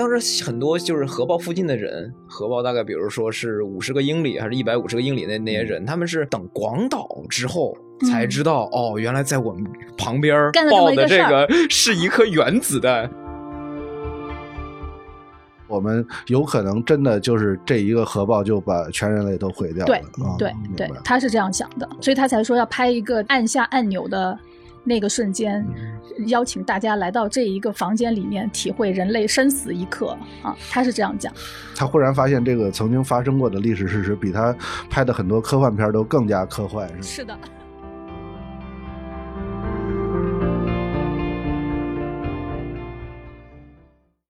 当时很多就是核爆附近的人，核爆大概比如说是五十个英里还是一百五十个英里那那些人，他们是等广岛之后才知道，哦，原来在我们旁边爆的这个是一颗原子弹。我们有可能真的就是这一个核爆就把全人类都毁掉了。对对对，他是这样想的，所以他才说要拍一个按下按钮的那个瞬间，邀请大家来到这一个房间里面，体会人类生死一刻啊！他是这样讲。他忽然发现，这个曾经发生过的历史事实，比他拍的很多科幻片都更加科幻，是吗？是的。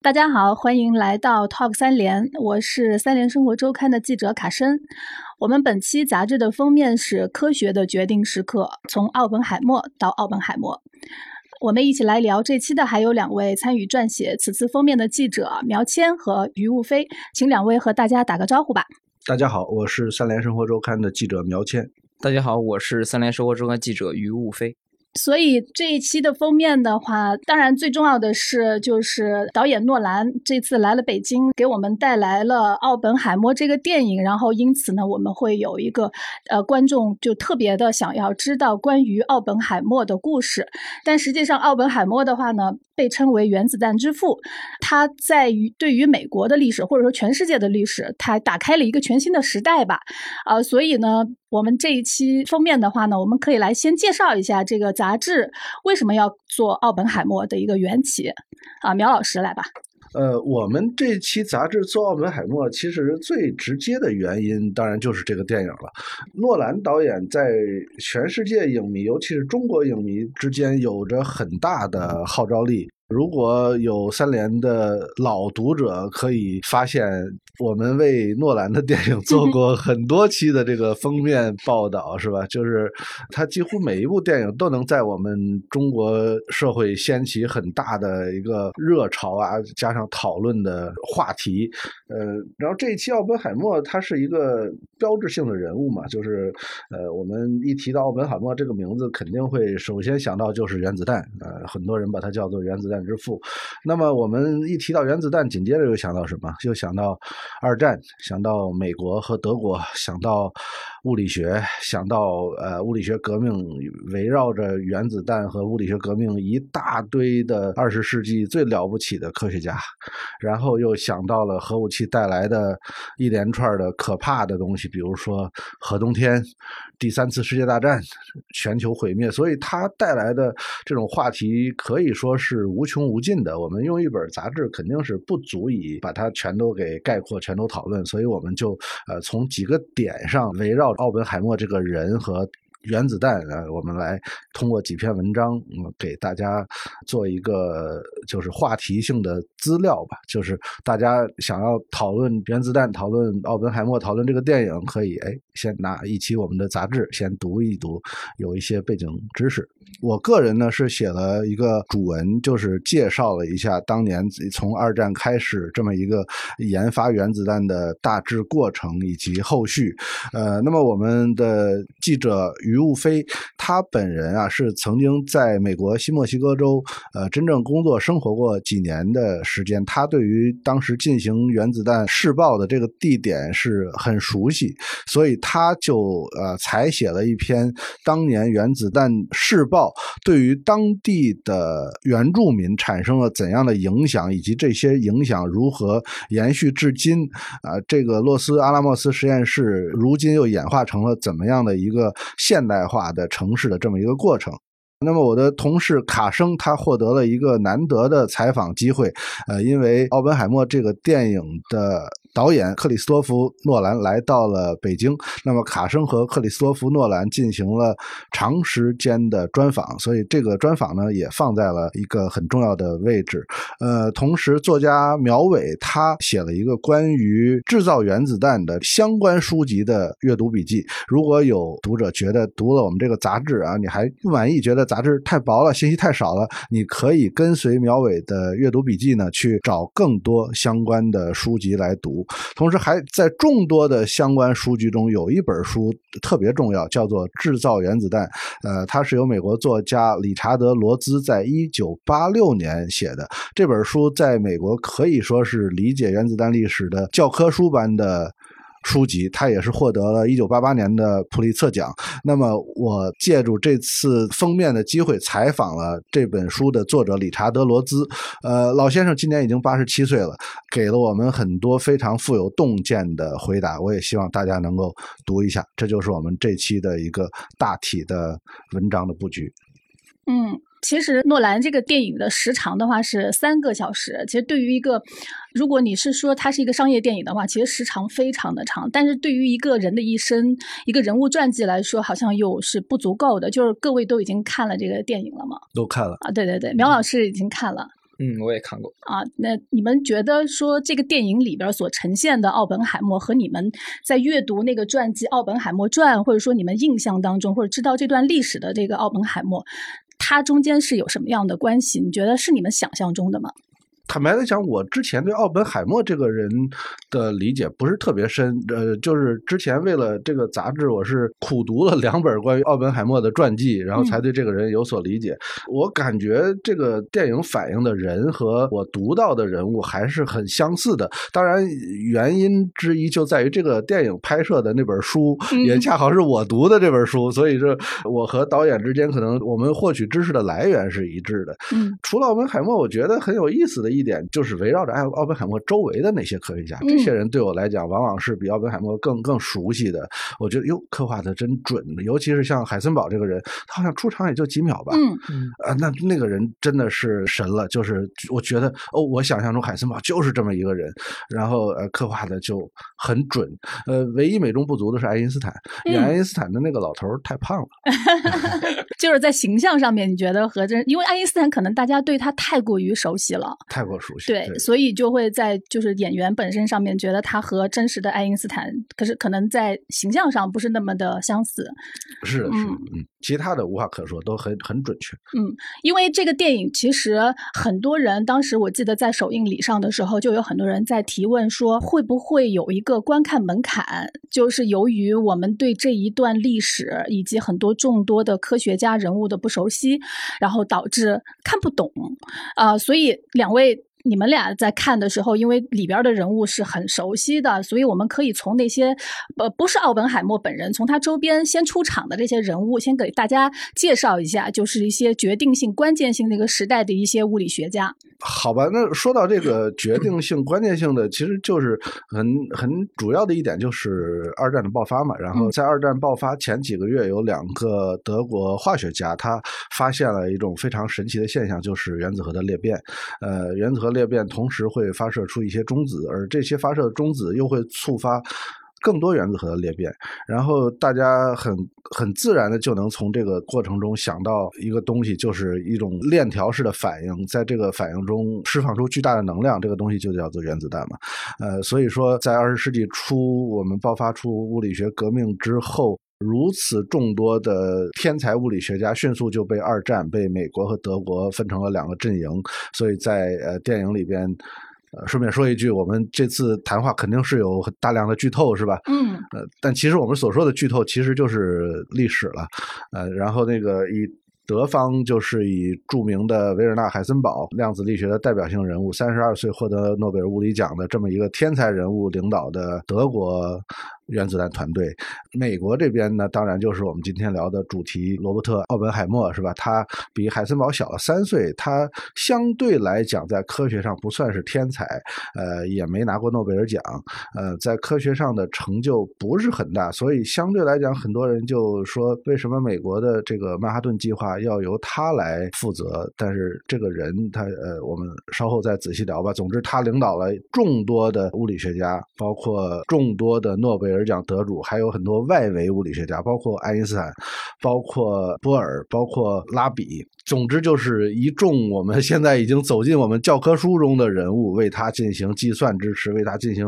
大家好，欢迎来到 Talk 三联，我是三联生活周刊的记者卡申。我们本期杂志的封面是科学的决定时刻，从奥本海默到奥本海默。我们一起来聊这期的还有两位参与撰写此次封面的记者苗谦和于雾飞，请两位和大家打个招呼吧。大家好，我是三联生活周刊的记者苗谦。大家好，我是三联生活周刊记者于雾飞。所以这一期的封面的话，当然最重要的是，就是导演诺兰这次来了北京，给我们带来了《奥本海默》这个电影。然后因此呢，我们会有一个呃观众就特别的想要知道关于奥本海默的故事。但实际上，奥本海默的话呢，被称为原子弹之父，他在于对于美国的历史或者说全世界的历史，他打开了一个全新的时代吧。啊，所以呢。我们这一期封面的话呢，我们可以来先介绍一下这个杂志为什么要做奥本海默的一个缘起啊，苗老师来吧。呃，我们这期杂志做澳门海默，其实最直接的原因当然就是这个电影了。诺兰导演在全世界影迷，尤其是中国影迷之间有着很大的号召力。如果有三联的老读者可以发现，我们为诺兰的电影 做过很多期的这个封面报道，是吧？就是他几乎每一部电影都能在我们中国社会掀起很大的一个热潮啊，加上讨论的话题。呃，然后这一期奥本海默他是一个标志性的人物嘛，就是呃，我们一提到奥本海默这个名字，肯定会首先想到就是原子弹。呃，很多人把它叫做原子弹。之父，那么我们一提到原子弹，紧接着又想到什么？又想到二战，想到美国和德国，想到物理学，想到呃物理学革命，围绕着原子弹和物理学革命一大堆的二十世纪最了不起的科学家，然后又想到了核武器带来的一连串的可怕的东西，比如说核冬天、第三次世界大战、全球毁灭，所以它带来的这种话题可以说是无。穷无尽的，我们用一本杂志肯定是不足以把它全都给概括、全都讨论，所以我们就呃从几个点上围绕奥本海默这个人和。原子弹啊，我们来通过几篇文章，嗯，给大家做一个就是话题性的资料吧。就是大家想要讨论原子弹、讨论奥本海默、讨论这个电影，可以哎，先拿一期我们的杂志先读一读，有一些背景知识。我个人呢是写了一个主文，就是介绍了一下当年从二战开始这么一个研发原子弹的大致过程以及后续。呃，那么我们的记者。于雾飞，他本人啊是曾经在美国新墨西哥州呃真正工作生活过几年的时间，他对于当时进行原子弹试爆的这个地点是很熟悉，所以他就呃采写了一篇当年原子弹试爆对于当地的原住民产生了怎样的影响，以及这些影响如何延续至今啊，这个洛斯阿拉莫斯实验室如今又演化成了怎么样的一个现。现代化的城市的这么一个过程。那么我的同事卡生他获得了一个难得的采访机会，呃，因为《奥本海默》这个电影的。导演克里斯托弗·诺兰来到了北京，那么卡生和克里斯托弗·诺兰进行了长时间的专访，所以这个专访呢也放在了一个很重要的位置。呃，同时作家苗伟他写了一个关于制造原子弹的相关书籍的阅读笔记。如果有读者觉得读了我们这个杂志啊，你还不满意，觉得杂志太薄了，信息太少了，你可以跟随苗伟的阅读笔记呢去找更多相关的书籍来读。同时，还在众多的相关书籍中有一本书特别重要，叫做《制造原子弹》。呃，它是由美国作家理查德·罗兹在一九八六年写的。这本书在美国可以说是理解原子弹历史的教科书般的。书籍，他也是获得了一九八八年的普利策奖。那么，我借助这次封面的机会，采访了这本书的作者理查德·罗兹。呃，老先生今年已经八十七岁了，给了我们很多非常富有洞见的回答。我也希望大家能够读一下。这就是我们这期的一个大体的文章的布局。嗯。其实诺兰这个电影的时长的话是三个小时。其实对于一个，如果你是说它是一个商业电影的话，其实时长非常的长。但是对于一个人的一生、一个人物传记来说，好像又是不足够的。就是各位都已经看了这个电影了吗？都看了啊！对对对，苗老师已经看了。嗯，我也看过啊。那你们觉得说这个电影里边所呈现的奥本海默和你们在阅读那个传记《奥本海默传》，或者说你们印象当中或者知道这段历史的这个奥本海默？它中间是有什么样的关系？你觉得是你们想象中的吗？坦白的讲，我之前对奥本海默这个人的理解不是特别深。呃，就是之前为了这个杂志，我是苦读了两本关于奥本海默的传记，然后才对这个人有所理解。我感觉这个电影反映的人和我读到的人物还是很相似的。当然，原因之一就在于这个电影拍摄的那本书也恰好是我读的这本书，所以这我和导演之间可能我们获取知识的来源是一致的。嗯，除了奥本海默，我觉得很有意思的一。一点就是围绕着奥奥本海默周围的那些科学家，这些人对我来讲，往往是比奥本海默更更熟悉的。我觉得哟，刻画的真准，尤其是像海森堡这个人，他好像出场也就几秒吧。嗯嗯，啊，那那个人真的是神了。就是我觉得哦，我想象中海森堡就是这么一个人，然后呃，刻画的就很准。呃，唯一美中不足的是爱因斯坦，演爱因斯坦的那个老头太胖了。就是在形象上面，你觉得和这，因为爱因斯坦可能大家对他太过于熟悉了，太。过熟悉，对，所以就会在就是演员本身上面觉得他和真实的爱因斯坦，可是可能在形象上不是那么的相似。是是，嗯，其他的无话可说，都很很准确。嗯，因为这个电影其实很多人当时我记得在首映礼上的时候，就有很多人在提问说，会不会有一个观看门槛，就是由于我们对这一段历史以及很多众多的科学家人物的不熟悉，然后导致看不懂啊，所以两位。你们俩在看的时候，因为里边的人物是很熟悉的，所以我们可以从那些呃不是奥本海默本人，从他周边先出场的这些人物，先给大家介绍一下，就是一些决定性、关键性那个时代的一些物理学家。好吧，那说到这个决定性、关键性的，其实就是很很主要的一点，就是二战的爆发嘛。然后在二战爆发前几个月，有两个德国化学家，他发现了一种非常神奇的现象，就是原子核的裂变。呃，原子核裂变同时会发射出一些中子，而这些发射的中子又会触发。更多原子核的裂变，然后大家很很自然的就能从这个过程中想到一个东西，就是一种链条式的反应，在这个反应中释放出巨大的能量，这个东西就叫做原子弹嘛。呃，所以说在二十世纪初，我们爆发出物理学革命之后，如此众多的天才物理学家迅速就被二战被美国和德国分成了两个阵营，所以在呃电影里边。呃，顺便说一句，我们这次谈话肯定是有大量的剧透，是吧？嗯。呃，但其实我们所说的剧透，其实就是历史了。呃，然后那个以德方就是以著名的维尔纳·海森堡，量子力学的代表性人物，三十二岁获得诺贝尔物理奖的这么一个天才人物领导的德国。原子弹团队，美国这边呢，当然就是我们今天聊的主题，罗伯特·奥本海默，是吧？他比海森堡小了三岁，他相对来讲在科学上不算是天才，呃，也没拿过诺贝尔奖，呃，在科学上的成就不是很大，所以相对来讲，很多人就说，为什么美国的这个曼哈顿计划要由他来负责？但是这个人，他呃，我们稍后再仔细聊吧。总之，他领导了众多的物理学家，包括众多的诺贝尔。尔奖得主，还有很多外围物理学家，包括爱因斯坦，包括波尔，包括拉比。总之就是一众我们现在已经走进我们教科书中的人物，为他进行计算支持，为他进行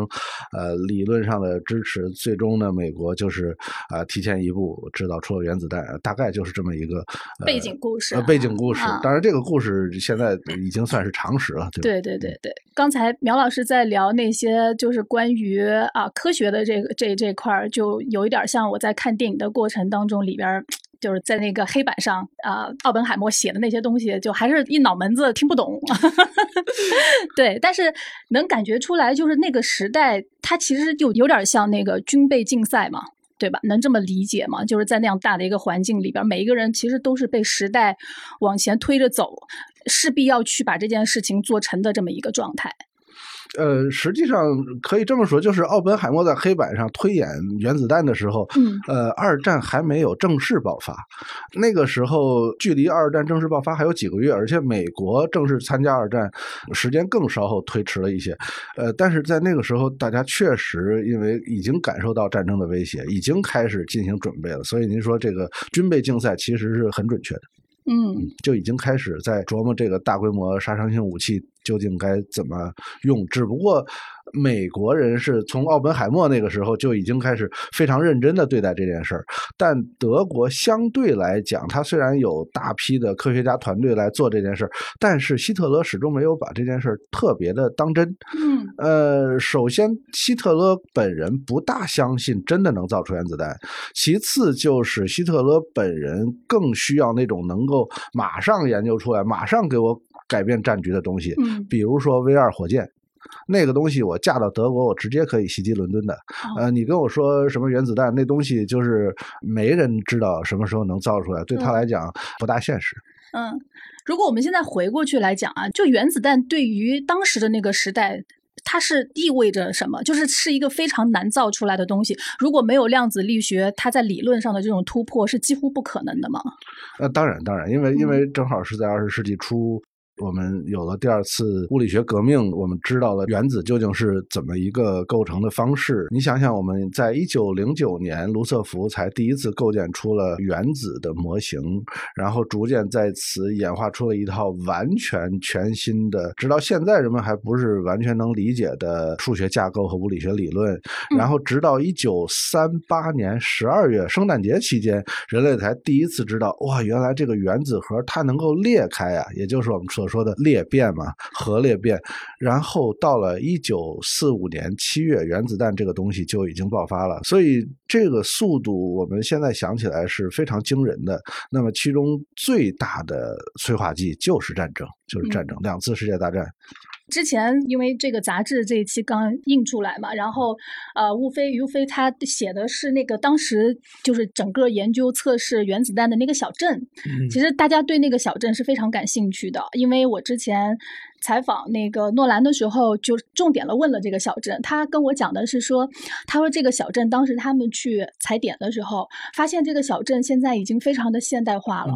呃理论上的支持。最终呢，美国就是啊提前一步制造出了原子弹，大概就是这么一个背景故事。背景故事，当然这个故事现在已经算是常识了。对对对对，刚才苗老师在聊那些就是关于啊科学的这个这这块儿，就有一点像我在看电影的过程当中里边。就是在那个黑板上啊，奥本海默写的那些东西，就还是一脑门子听不懂。对，但是能感觉出来，就是那个时代，它其实就有点像那个军备竞赛嘛，对吧？能这么理解吗？就是在那样大的一个环境里边，每一个人其实都是被时代往前推着走，势必要去把这件事情做成的这么一个状态。呃，实际上可以这么说，就是奥本海默在黑板上推演原子弹的时候，嗯，呃，二战还没有正式爆发，那个时候距离二战正式爆发还有几个月，而且美国正式参加二战时间更稍后推迟了一些，呃，但是在那个时候，大家确实因为已经感受到战争的威胁，已经开始进行准备了，所以您说这个军备竞赛其实是很准确的，嗯，就已经开始在琢磨这个大规模杀伤性武器。究竟该怎么用？只不过美国人是从奥本海默那个时候就已经开始非常认真的对待这件事儿，但德国相对来讲，他虽然有大批的科学家团队来做这件事儿，但是希特勒始终没有把这件事儿特别的当真。嗯，呃，首先希特勒本人不大相信真的能造出原子弹，其次就是希特勒本人更需要那种能够马上研究出来、马上给我。改变战局的东西，嗯，比如说 V 二火箭，那个东西我嫁到德国，我直接可以袭击伦敦的。呃，你跟我说什么原子弹，那东西就是没人知道什么时候能造出来，对他来讲不大现实。嗯，如果我们现在回过去来讲啊，就原子弹对于当时的那个时代，它是意味着什么？就是是一个非常难造出来的东西。如果没有量子力学，它在理论上的这种突破是几乎不可能的吗？呃，当然，当然，因为因为正好是在二十世纪初。我们有了第二次物理学革命，我们知道了原子究竟是怎么一个构成的方式。你想想，我们在一九零九年，卢瑟福才第一次构建出了原子的模型，然后逐渐在此演化出了一套完全全新的，直到现在人们还不是完全能理解的数学架构和物理学理论。然后直到一九三八年十二月圣诞节期间，人类才第一次知道，哇，原来这个原子核它能够裂开啊，也就是我们说。说的裂变嘛，核裂变，然后到了一九四五年七月，原子弹这个东西就已经爆发了。所以这个速度，我们现在想起来是非常惊人的。那么其中最大的催化剂就是战争，就是战争，两次世界大战。之前因为这个杂志这一期刚印出来嘛，然后呃，吴飞于飞他写的是那个当时就是整个研究测试原子弹的那个小镇，其实大家对那个小镇是非常感兴趣的，因为我之前。采访那个诺兰的时候，就重点了问了这个小镇。他跟我讲的是说，他说这个小镇当时他们去踩点的时候，发现这个小镇现在已经非常的现代化了，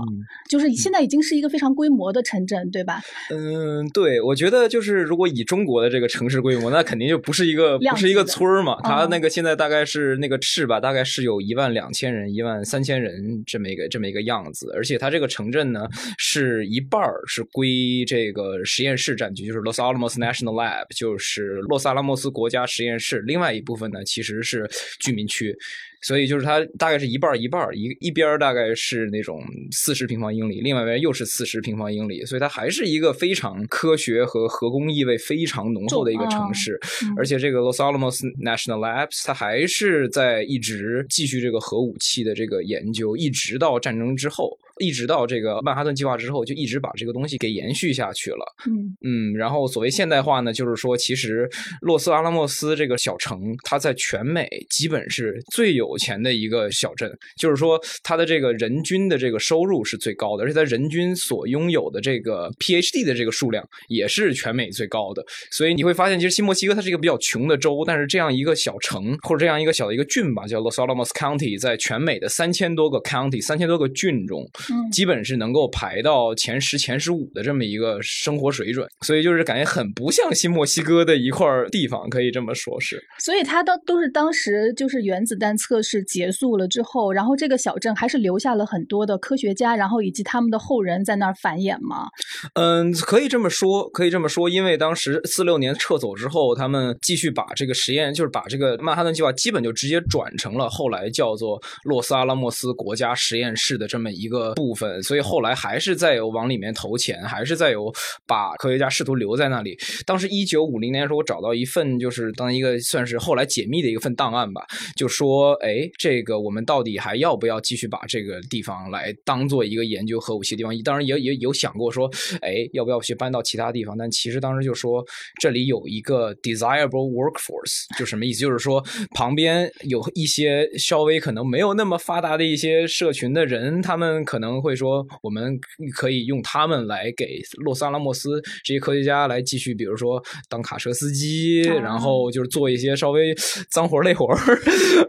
就是现在已经是一个非常规模的城镇，对吧？嗯，对，我觉得就是如果以中国的这个城市规模，那肯定就不是一个不是一个村儿嘛。他那个现在大概是那个市吧，大概是有一万两千人、一万三千人这么一个这么一个样子。而且他这个城镇呢，是一半儿是归这个实验室。占据就是 Los Alamos National Lab，就是洛萨拉莫斯国家实验室。另外一部分呢，其实是居民区。所以就是它大概是一半一半一一边大概是那种四十平方英里，另外一边又是四十平方英里，所以它还是一个非常科学和核工意味非常浓厚的一个城市。而且这个 Los Alamos National Labs 它还是在一直继续这个核武器的这个研究，一直到战争之后，一直到这个曼哈顿计划之后，就一直把这个东西给延续下去了。嗯嗯，然后所谓现代化呢，就是说其实洛斯阿拉莫斯这个小城，它在全美基本是最有。钱的一个小镇，就是说它的这个人均的这个收入是最高的，而且它人均所拥有的这个 PhD 的这个数量也是全美最高的。所以你会发现，其实新墨西哥它是一个比较穷的州，但是这样一个小城或者这样一个小的一个郡吧，叫 Los Alamos County，在全美的三千多个 county、三千多个郡中，基本是能够排到前十、前十五的这么一个生活水准，所以就是感觉很不像新墨西哥的一块地方，可以这么说是。所以它都都是当时就是原子弹测试结束了之后，然后这个小镇还是留下了很多的科学家，然后以及他们的后人在那儿繁衍吗？嗯，可以这么说，可以这么说，因为当时四六年撤走之后，他们继续把这个实验，就是把这个曼哈顿计划基本就直接转成了后来叫做洛斯阿拉莫斯国家实验室的这么一个部分，所以后来还是在有往里面投钱，还是在有把科学家试图留在那里。当时一九五零年的时候，我找到一份就是当一个算是后来解密的一份档案吧，就说，哎，这个我们到底还要不要继续把这个地方来当做一个研究核武器的地方？当然也也有想过说，哎，要不要去搬到其他地方？但其实当时就说这里有一个 desirable workforce，就什么意思？就是说旁边有一些稍微可能没有那么发达的一些社群的人，他们可能会说，我们可以用他们来给洛斯阿拉莫斯这些科学家来继续，比如说当卡车司机，然后就是做一些稍微 脏活累活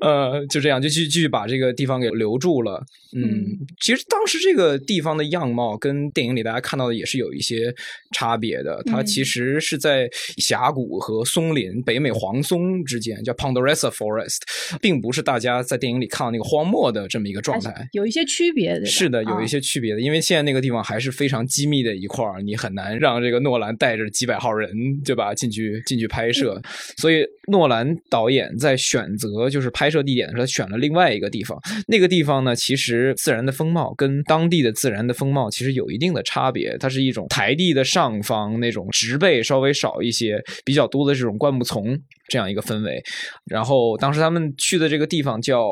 呃，就这样就继继续把这个地方给留住了。嗯，其实当时这个地方的样貌跟电影里大家看到的也是有一些差别的。它其实是在峡谷和松林、北美黄松之间，叫 Ponderosa Forest，并不是大家在电影里看到那个荒漠的这么一个状态，有一些区别的。是的，有一些区别的，因为现在那个地方还是非常机密的一块儿，你很难让这个诺兰带着几百号人，对吧，进去进去拍摄。所以诺兰导演在选择就是拍摄地点的时候，选了另外一个地方。那个地方呢，其实自然的风貌跟当地的自然的风貌其实有一定的差别。它是一种台地的上方那种植被稍微少一些，比较多的这种灌木丛这样一个氛围。然后当时他们去的这个地方叫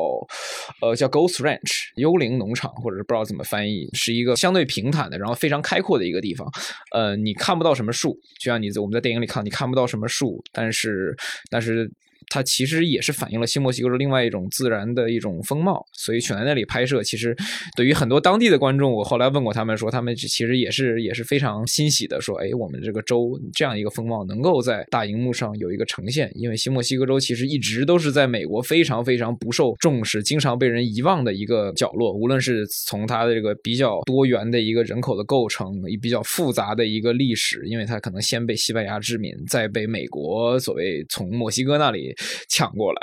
呃叫 Ghost Ranch 幽灵农场，或者是不知道怎么翻译，是一个相对平坦的，然后非常开阔的一个地方。呃，你看不到什么树，就像你在我们在电影里看，你看不到什么树，但是但是。它其实也是反映了新墨西哥的另外一种自然的一种风貌，所以选在那里拍摄，其实对于很多当地的观众，我后来问过他们，说他们其实也是也是非常欣喜的，说，哎，我们这个州这样一个风貌能够在大荧幕上有一个呈现，因为新墨西哥州其实一直都是在美国非常非常不受重视、经常被人遗忘的一个角落，无论是从它的这个比较多元的一个人口的构成，也比较复杂的一个历史，因为它可能先被西班牙殖民，再被美国所谓从墨西哥那里。抢过来，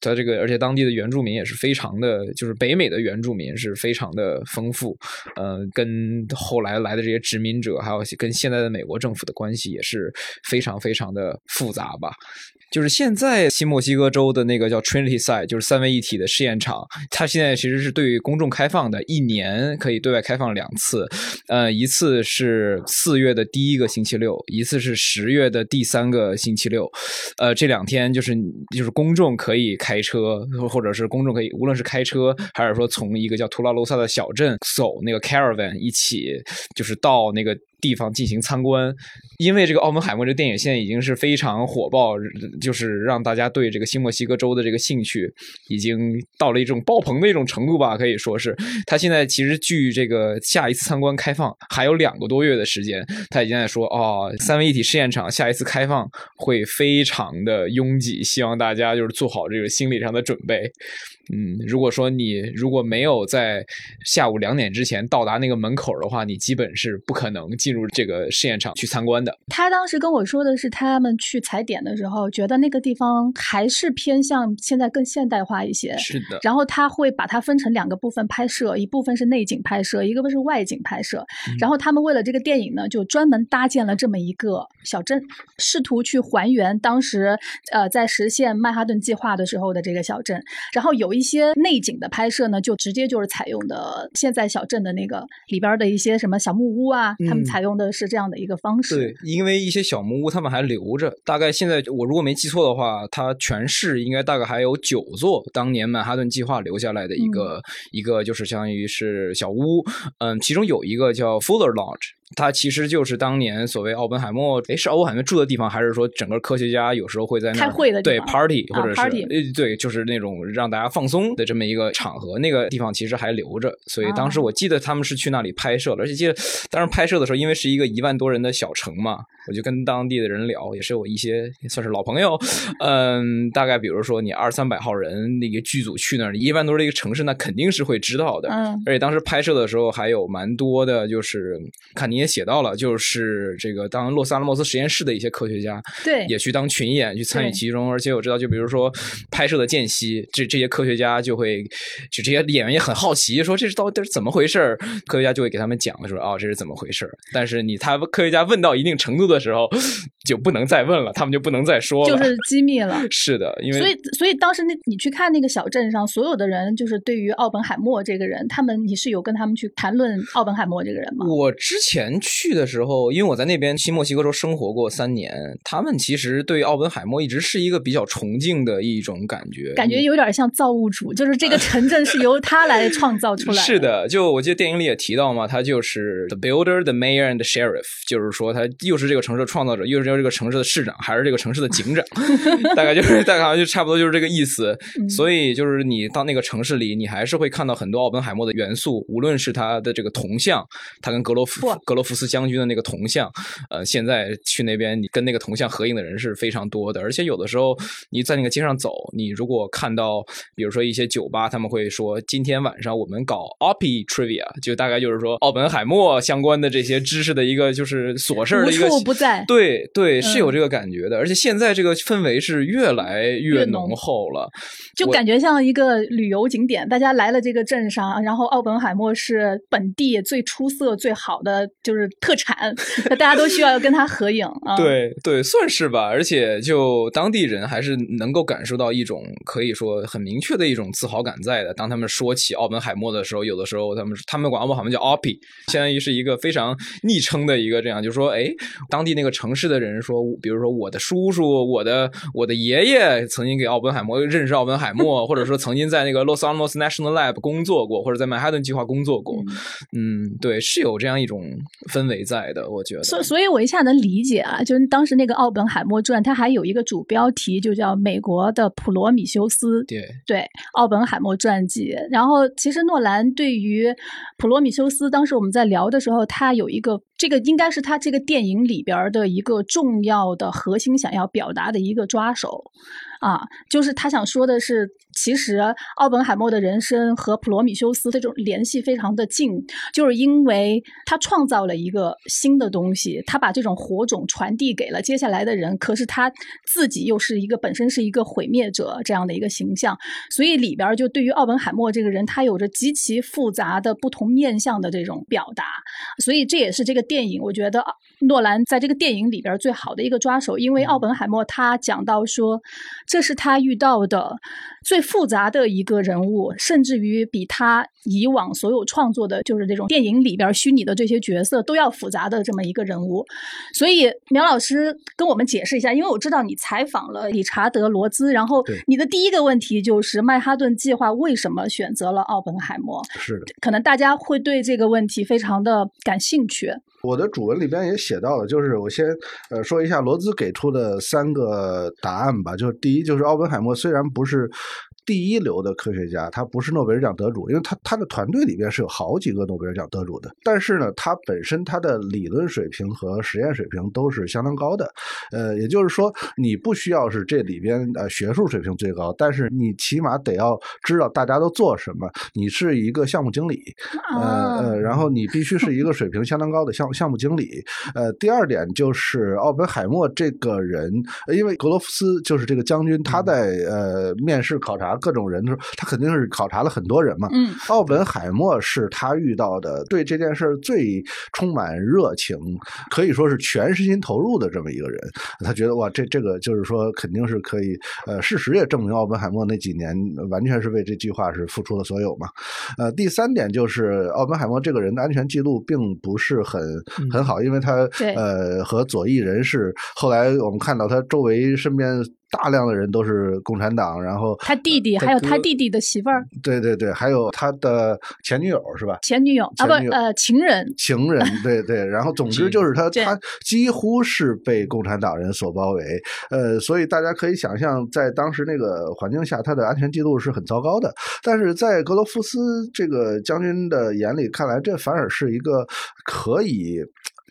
他这个，而且当地的原住民也是非常的，就是北美的原住民是非常的丰富，呃，跟后来来的这些殖民者，还有跟现在的美国政府的关系也是非常非常的复杂吧。就是现在新墨西哥州的那个叫 Trinity Site，就是三位一体的试验场，它现在其实是对于公众开放的，一年可以对外开放两次，呃，一次是四月的第一个星期六，一次是十月的第三个星期六，呃，这两天就是就是公众可以开车，或者是公众可以无论是开车还是说从一个叫图拉罗萨的小镇走那个 caravan 一起，就是到那个。地方进行参观，因为这个《澳门海默》这个电影现在已经是非常火爆，就是让大家对这个新墨西哥州的这个兴趣已经到了一种爆棚的一种程度吧，可以说是。他现在其实距这个下一次参观开放还有两个多月的时间，他已经在说哦，三位一体试验场下一次开放会非常的拥挤，希望大家就是做好这个心理上的准备。嗯，如果说你如果没有在下午两点之前到达那个门口的话，你基本是不可能进入这个试验场去参观的。他当时跟我说的是，他们去踩点的时候，觉得那个地方还是偏向现在更现代化一些。是的。然后他会把它分成两个部分拍摄，一部分是内景拍摄，一个是外景拍摄。然后他们为了这个电影呢，就专门搭建了这么一个小镇，试图去还原当时呃在实现曼哈顿计划的时候的这个小镇。然后有一。一些内景的拍摄呢，就直接就是采用的现在小镇的那个里边的一些什么小木屋啊，他们采用的是这样的一个方式。对，因为一些小木屋他们还留着，大概现在我如果没记错的话，它全市应该大概还有九座当年曼哈顿计划留下来的一个一个就是相当于是小屋，嗯，其中有一个叫 Fuller Lodge。它其实就是当年所谓奥本海默，诶，是奥本海默住的地方，还是说整个科学家有时候会在那开会的对 party 啊或者是、对，就是那种让大家放松的这么一个场合，那个地方其实还留着，所以当时啊。我记得他们是去那里拍摄的，而且记得当时拍摄的时候，因为是一个一万多人的小城嘛，我就跟当地的人聊，也是我一些算是老朋友，嗯，大概比如说你二三百号人那个剧组去那儿，一万多人的一个城市，那肯定是会知道的，嗯。而且当时拍摄的时候还有蛮多的，就是看你也写到了，就是这个当洛斯阿拉莫斯实验室的一些科学家对也去当群演去参与其中，而且我知道，就比如说拍摄的间隙，这这些科学家就会，就这些演员也很好奇，说这是到底是怎么回事儿？科学家就会给他们讲说哦，这是怎么回事儿？但是你他科学家问到一定程度的时候，就不能再问了，他们就不能再说了。就是机密了。是的，因为所以，所以当时那你去看那个小镇上，所有的人就是对于奥本海默这个人，他们你是有跟他们去谈论奥本海默这个人吗？我之前去的时候，因为我在那边新墨西哥州生活过三年，他们其实对奥本海默一直是一个比较崇敬的一种感觉，感觉有点像造物主，就是这个城镇是由他来创造出来的。是的，就我记得电影里也提到嘛，他就是 the builder, the mayor and the sheriff，就是说他又是这个城市的创造者，又是这个城市的市长，还是这个城市的警长，大概就是大概好像就差不多就是这个意思。嗯所以就是你到那个城市里，你还是会看到很多奥本海默的元素，无论是他的这个铜像，他跟格罗夫哇格罗夫斯将军的那个铜像，呃，现在去那边你跟那个铜像合影的人是非常多的，而且有的时候你在那个街上走，你如果看到，比如说一些酒吧，他们会说今天晚上我们搞 OPI trivia，就大概就是说奥本海默相关的这些知识的一个就是琐事儿的一个无处不在。对对，是有嗯这个感觉的，而且现在这个氛围是越来越越浓浓厚了。就感觉像一个旅游景点，大家来了这个镇上，然后奥本海默是本地最出色、最好的就是特产，大家都需要跟他合影啊。，对对，算是吧。而且就当地人还是能够感受到一种可以说很明确的一种自豪感在的。当他们说起奥本海默的时候，有的时候他们他们管奥本海默叫 OPI，相当于是一个非常昵称的一个这样，就是说，哎，当地那个城市的人说，比如说我的叔叔、我的我的爷爷曾经给奥本海默认识奥本海默，或者说曾经在那个 Los Alamos National Lab 工作过，或者在曼哈顿计划工作过。嗯，对，是有这样一种氛围在的，我觉得。所所以，我一下能理解啊，就是当时那个《奥本海默传》，它还有一个主标题，就叫《美国的普罗米修斯》。对，对奥本海默传记。然后，其实诺兰对于普罗米修斯，当时我们在聊的时候，他有一个这个应该是他这个电影里边的一个重要的核心想要表达的一个抓手。啊，就是他想说的是，其实奥本海默的人生和普罗米修斯这种联系非常的近，就是因为他创造了一个新的东西，他把这种火种传递给了接下来的人，可是他自己又是一个本身是一个毁灭者这样的一个形象，所以里边就对于奥本海默这个人，他有着极其复杂的不同面向的这种表达，所以这也是这个电影我觉得诺兰在这个电影里边最好的一个抓手，因为奥本海默他讲到说，这是他遇到的最复杂的一个人物，甚至于比他以往所有创作的，就是这种电影里边虚拟的这些角色都要复杂的这么一个人物。所以苗老师跟我们解释一下，因为我知道你采访了理查德·罗兹，然后你的第一个问题就是曼哈顿计划为什么选择了奥本海默？是的。可能大家会对这个问题非常的感兴趣。我的主文里边也写到了，就是我先呃说一下罗兹给出的三个答案吧。就是第一，就是奥本海默虽然不是第一流的科学家，他不是诺贝尔奖得主，因为他他的团队里边是有好几个诺贝尔奖得主的。但是呢，他本身他的理论水平和实验水平都是相当高的。呃，也就是说，你不需要是这里边呃学术水平最高，但是你起码得要知道大家都做什么。你是一个项目经理，呃啊呃，然后你必须是一个水平相当高的项项目经理。呃，第二点就是奥本海默这个人，呃因为格罗夫斯就是这个将军，他在呃面试考察各种人的时候，他肯定是考察了很多人嘛。嗯，奥本海默是他遇到的对这件事儿最充满热情，可以说是全身心投入的这么一个人。他觉得哇，这这个就是说肯定是可以。呃，事实也证明，奥本海默那几年完全是为这计划是付出了所有嘛。呃，第三点就是奥本海默这个人的安全记录并不是很很好，因为他呃和左翼人士后来我们看到他周围身边大量的人都是共产党，然后他弟弟还有他弟弟的媳妇儿，对对对，还有他的前女友是吧？前女友啊不呃情人，情人对对，然后 总之就是他他几乎是被共产党人所包围，呃，所以大家可以想象，在当时那个环境下，他的安全记录是很糟糕的。但是在格罗夫斯这个将军的眼里看来，这反而是一个可以。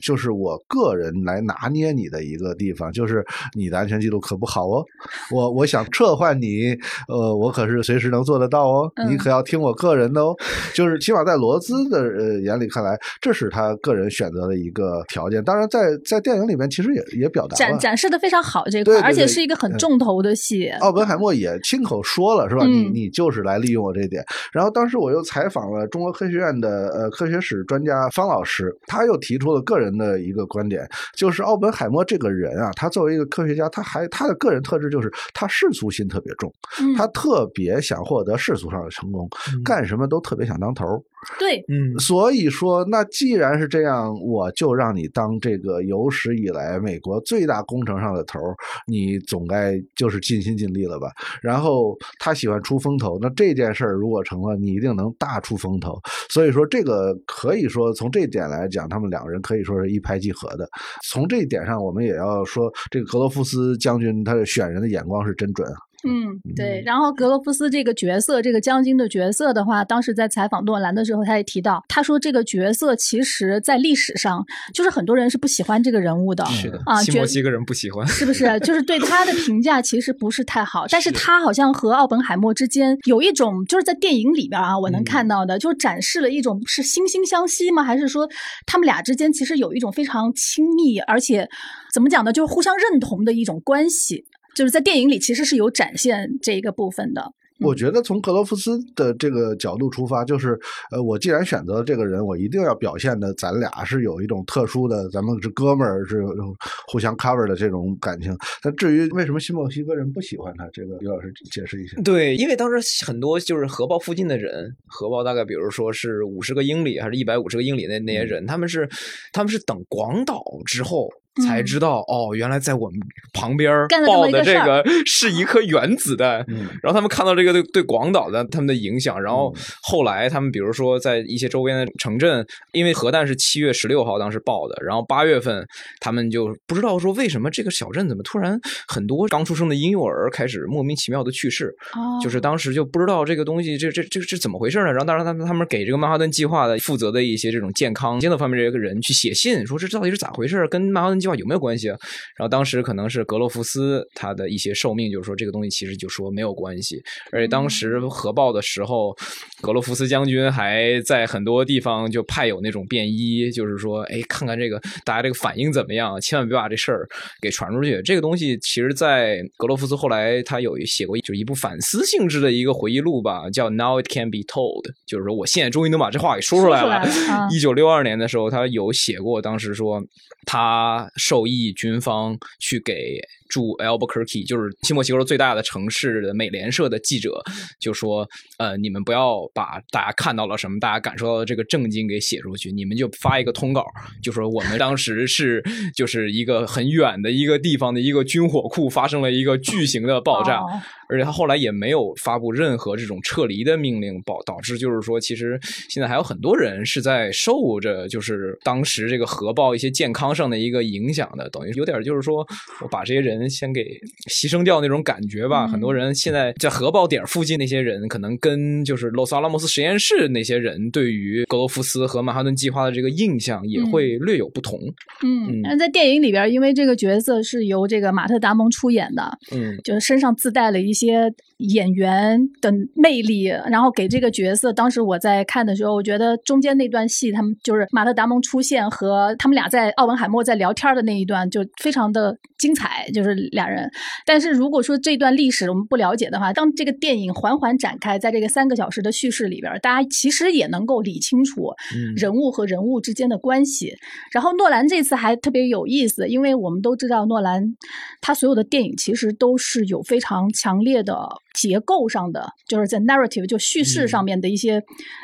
就是我个人来拿捏你的一个地方，就是你的安全记录可不好哦。我我想撤换你，呃，我可是随时能做得到哦。你可要听我个人的哦。就是起码在罗兹的呃眼里看来，这是他个人选择的一个条件。当然，在在电影里面其实也也表达展展示的非常好这块，而且是一个很重头的戏。奥本海默也亲口说了，是吧？你你就是来利用我这点。然后当时我又采访了中国科学院的呃科学史专家方老师，他又提出了个人。的一个观点就是，奥本海默这个人啊，他作为一个科学家，他还他的个人特质就是他世俗心特别重，他特别想获得世俗上的成功，干什么都特别想当头。对，嗯，所以说，那既然是这样，我就让你当这个有史以来美国最大工程上的头，你总该就是尽心尽力了吧？然后他喜欢出风头，那这件事儿如果成了，你一定能大出风头。所以说，这个可以说从这点来讲，他们两个人可以说是一拍即合的。从这一点上，我们也要说，这个格罗夫斯将军他的选人的眼光是真准啊。嗯，对。然后格罗夫斯这个角色，这个将军的角色的话，当时在采访诺兰的时候，他也提到，他说这个角色其实在历史上，就是很多人是不喜欢这个人物的。是的，啊，西莫西个人不喜欢，是不是？就是对他的评价其实不是太好。但是他好像和奥本海默之间有一种，就是在电影里边啊，我能看到的，就展示了一种是惺惺相惜吗？还是说他们俩之间其实有一种非常亲密，而且怎么讲呢？就是互相认同的一种关系。就是在电影里其实是有展现这一个部分的。我觉得从格罗夫斯的这个角度出发，就是呃，我既然选择了这个人，我一定要表现的咱俩是有一种特殊的，咱们是哥们儿，是互相 cover 的这种感情。但至于为什么新墨西哥人不喜欢他，这个刘老师解释一下。对，因为当时很多就是核爆附近的人，核爆大概比如说是五十个英里还是一百五十个英里那那些人，他们是他们是等广岛之后。才知道哦，原来在我们旁边爆的这个是一颗原子弹。然后他们看到这个对对广岛的他们的影响，然后后来他们比如说在一些周边的城镇，因为核弹是七月十六号当时爆的，然后八月份他们就不知道说为什么这个小镇怎么突然很多刚出生的婴幼儿开始莫名其妙的去世，就是当时就不知道这个东西这这这这怎么回事呢？然后当时他们他们给这个曼哈顿计划的负责的一些这种健康监测方面这个人去写信，说这到底是咋回事？跟曼哈顿计划有没有关系啊？然后当时可能是格罗夫斯他的一些受命，就是说这个东西其实就说没有关系。而且当时核爆的时候，格罗夫斯将军还在很多地方就派有那种便衣，就是说，哎，看看这个大家这个反应怎么样，千万别把这事儿给传出去。这个东西其实，在格罗夫斯后来他有写过就一部反思性质的一个回忆录吧，叫《Now It Can Be Told》，就是说我现在终于能把这话给说出来了。一九六二年的时候，他有写过，当时说他。受益军方去给。驻 Albuquerque 就是新墨西哥最大的城市的美联社的记者就说：“呃，你们不要把大家看到了什么，大家感受到的这个震惊给写出去，你们就发一个通稿，就说我们当时是就是一个很远的一个地方的一个军火库发生了一个巨型的爆炸，而且他后来也没有发布任何这种撤离的命令，导导致就是说，其实现在还有很多人是在受着就是当时这个核爆一些健康上的一个影响的，等于有点就是说我把这些人。”先给牺牲掉那种感觉吧。很多人现在在核爆点附近那些人，可能跟就是洛斯阿拉莫斯实验室那些人对于格罗夫斯和曼哈顿计划的这个印象也会略有不同。嗯，那在电影里边，因为这个角色是由这个马特·达蒙出演的，嗯，就是身上自带了一些演员的魅力，然后给这个角色。当时我在看的时候，我觉得中间那段戏，他们就是马特·达蒙出现和他们俩在奥本海默在聊天的那一段，就非常的精彩，就是。俩人，但是如果说这段历史我们不了解的话，当这个电影缓缓展开，在这个三个小时的叙事里边，大家其实也能够理清楚人物和人物之间的关系。然后诺兰这次还特别有意思，因为我们都知道诺兰他所有的电影其实都是有非常强烈的结构上的，就是在 narrative 就叙事上面的一些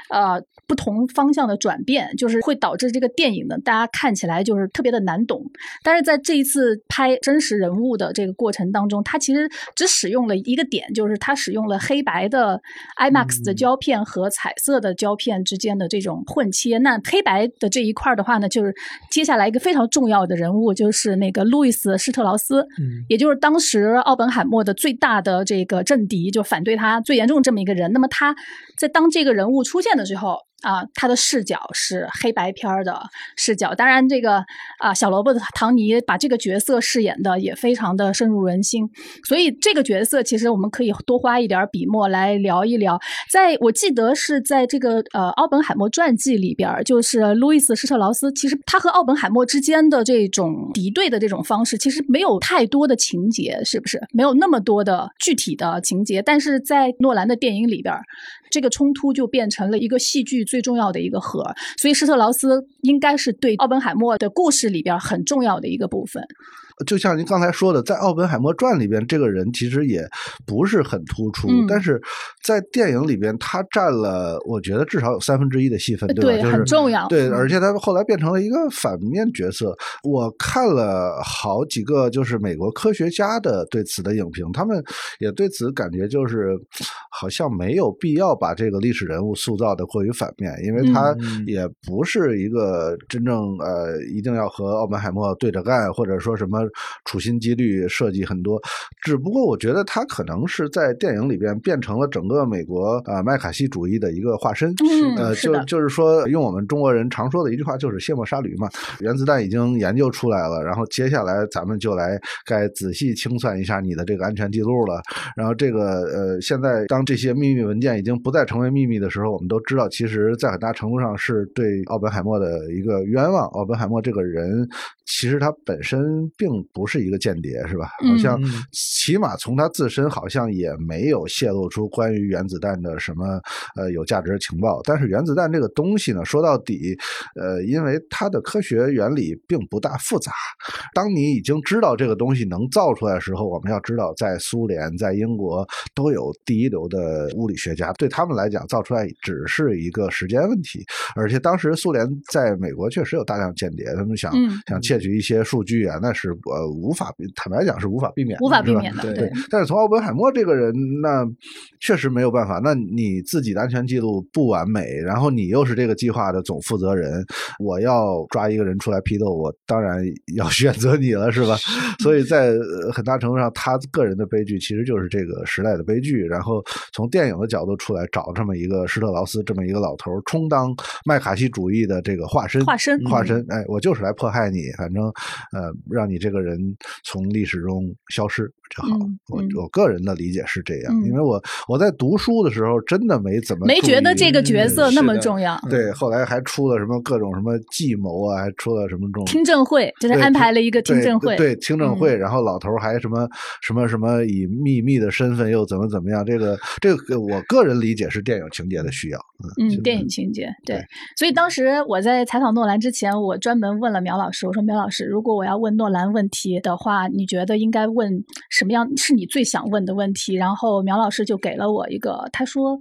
呃不同方向的转变，就是会导致这个电影呢，大家看起来就是特别的难懂。但是在这一次拍真实人物的这个过程当中，他其实只使用了一个点，就是他使用了黑白的 IMAX 的胶片和彩色的胶片之间的这种混切。那黑白的这一块的话呢，就是接下来一个非常重要的人物，就是那个路易斯施特劳斯，嗯，也就是当时奥本海默的最大的这个政敌，就反对他最严重这么一个人。那么他在当这个人物出现的时候。啊，他的视角是黑白片儿的视角。当然，这个啊，小萝卜的唐尼把这个角色饰演的也非常的深入人心。所以，这个角色其实我们可以多花一点笔墨来聊一聊。在我记得是在这个呃奥本海默传记里边，就是路易斯施特劳斯，其实他和奥本海默之间的这种敌对的这种方式，其实没有太多的情节，是不是？没有那么多的具体的情节。但是在诺兰的电影里边。这个冲突就变成了一个戏剧最重要的一个核，所以施特劳斯应该是对奥本海默的故事里边很重要的一个部分。就像您刚才说的，在《奥本海默传》里边，这个人其实也不是很突出，但是在电影里边，他占了我觉得至少有三分之一的戏份，对吧？就是很重要。对，而且他后来变成了一个反面角色。我看了好几个就是美国科学家的对此的影评，他们也对此感觉就是好像没有必要把这个历史人物塑造的过于反面，因为他也不是一个真正呃一定要和奥本海默对着干，或者说什么。处心积虑设计很多，只不过我觉得他可能是在电影里边变成了整个美国啊麦卡锡主义的一个化身。呃，就就是说，用我们中国人常说的一句话，就是卸磨杀驴嘛。原子弹已经研究出来了，然后接下来咱们就来该仔细清算一下你的这个安全记录了。然后这个呃，现在当这些秘密文件已经不再成为秘密的时候，我们都知道，其实在很大程度上是对奥本海默的一个冤枉。奥本海默这个人，其实他本身并不是一个间谍，是吧？好像起码从他自身，好像也没有泄露出关于原子弹的什么呃有价值的情报。但是原子弹这个东西呢，说到底，呃，因为它的科学原理并不大复杂。当你已经知道这个东西能造出来的时候，我们要知道，在苏联、在英国都有第一流的物理学家，对他们来讲，造出来只是一个时间问题。而且当时苏联在美国确实有大量间谍，他们想想窃取一些数据啊，那是。呃，无法坦白讲是无法避免，无法避免的。对，但是从奥本海默这个人，那确实没有办法。那你自己的安全记录不完美，然后你又是这个计划的总负责人，我要抓一个人出来批斗，我当然要 选择你了，是吧？所以在很大程度上，他个人的悲剧其实就是这个时代的悲剧。然后从电影的角度出来找这么一个施特劳斯这么一个老头，充当麦卡锡主义的这个化身，化身，化身。哎，我就是来迫害你，反正呃，让你这个。人从历史中消失就好。我我个人的理解是这样，因为我我在读书的时候真的没怎么没觉得这个角色那么重要。对，后来还出了什么各种什么计谋啊，还出了什么这种听证会，就是安排了一个听证会，对听证会，然后老头还什么什么什么以秘密的身份又怎么怎么样？这个这个我个人理解是电影情节的需要。嗯，电影情节对。所以当时我在采访诺兰之前，我专门问了苗老师，我说苗老师，如果我要问诺兰问题。题的话，你觉得应该问什么样是你最想问的问题？然后苗老师就给了我一个，他说，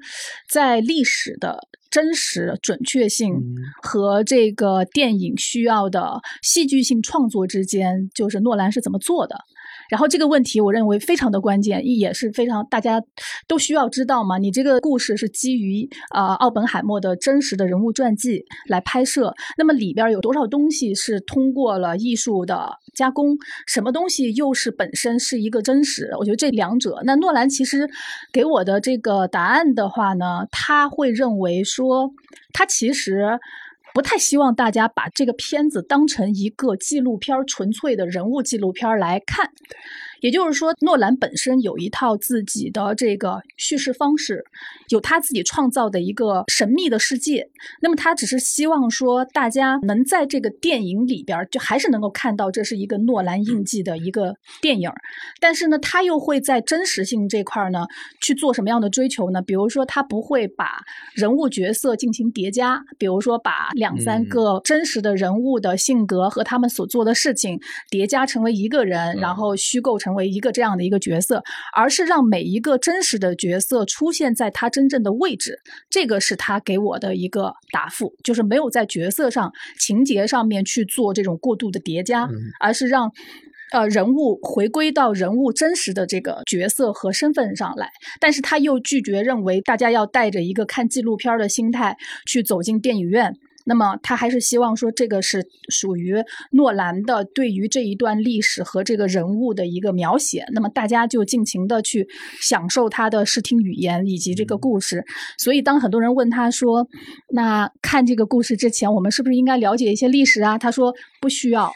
在历史的真实准确性和这个电影需要的戏剧性创作之间，就是诺兰是怎么做的？然后这个问题，我认为非常的关键，也是非常大家都需要知道嘛。你这个故事是基于啊奥本海默的真实的人物传记来拍摄，那么里边有多少东西是通过了艺术的加工？什么东西又是本身是一个真实？我觉得这两者，那诺兰其实给我的这个答案的话呢，他会认为说，他其实。不太希望大家把这个片子当成一个纪录片，纯粹的人物纪录片来看。也就是说，诺兰本身有一套自己的这个叙事方式，有他自己创造的一个神秘的世界。那么，他只是希望说，大家能在这个电影里边，就还是能够看到这是一个诺兰印记的一个电影。但是呢，他又会在真实性这块呢去做什么样的追求呢？比如说，他不会把人物角色进行叠加，比如说把。两三个真实的人物的性格和他们所做的事情叠加成为一个人，然后虚构成为一个这样的一个角色，而是让每一个真实的角色出现在他真正的位置。这个是他给我的一个答复，就是没有在角色上、情节上面去做这种过度的叠加，而是让。呃，人物回归到人物真实的这个角色和身份上来，但是他又拒绝认为大家要带着一个看纪录片的心态去走进电影院。那么他还是希望说，这个是属于诺兰的对于这一段历史和这个人物的一个描写。那么大家就尽情的去享受他的视听语言以及这个故事。所以当很多人问他说：“那看这个故事之前，我们是不是应该了解一些历史啊？”他说：“不需要。”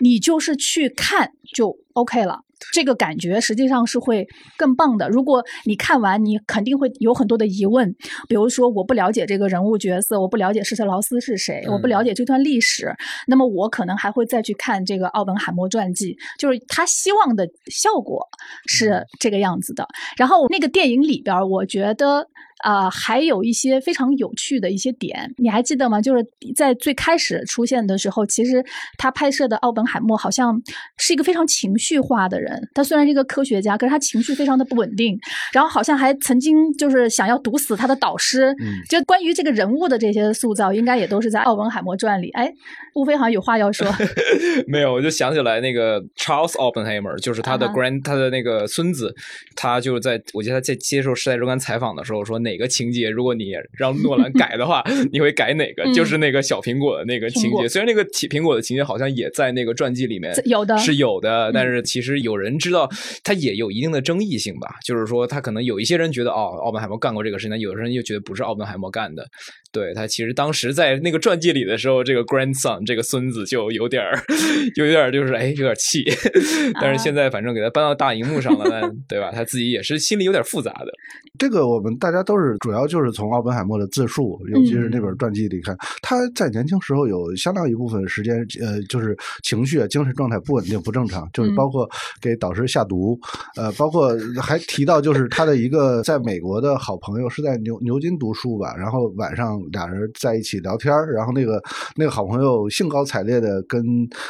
你就是去看就 OK 了，这个感觉实际上是会更棒的。如果你看完，你肯定会有很多的疑问，比如说我不了解这个人物角色，我不了解施特劳斯是谁，我不了解这段历史，那么我可能还会再去看这个奥本海默传记。就是他希望的效果是这个样子的。然后那个电影里边，我觉得。啊，还有一些非常有趣的一些点，你还记得吗？就是在最开始出现的时候，其实他拍摄的奥本海默好像是一个非常情绪化的人。他虽然是一个科学家，可是他情绪非常的不稳定，然后好像还曾经就是想要毒死他的导师。嗯，就关于这个人物的这些塑造，应该也都是在奥本海默传里。哎，吴飞好像有话要说。没有，我就想起来那个 Charles Oppenheimer，就是他的 grand，他的那个孙子，他就在我记得他在接受《时代周刊》采访的时候说那。哪个情节，如果你让诺兰改的话，你会改哪个？就是那个小苹果的那个情节。虽然那个苹果的情节好像也在那个传记里面有的，是有的，但是其实有人知道，它也有一定的争议性吧。就是说，他可能有一些人觉得，哦，奥本海默干过这个事情，有的人又觉得不是奥本海默干的。对他，其实当时在那个传记里的时候，这个 grandson 这个孙子就有点儿，有点儿就是哎，有点气。但是现在反正给他搬到大荧幕上了，那 对吧？他自己也是心里有点复杂的。这个我们大家都是。主要就是从奥本海默的自述，尤其是那本传记里看，他在年轻时候有相当一部分时间，呃，就是情绪啊、精神状态不稳定、不正常，就是包括给导师下毒，呃，包括还提到就是他的一个在美国的好朋友是在牛牛津读书吧，然后晚上俩人在一起聊天，然后那个那个好朋友兴高采烈的跟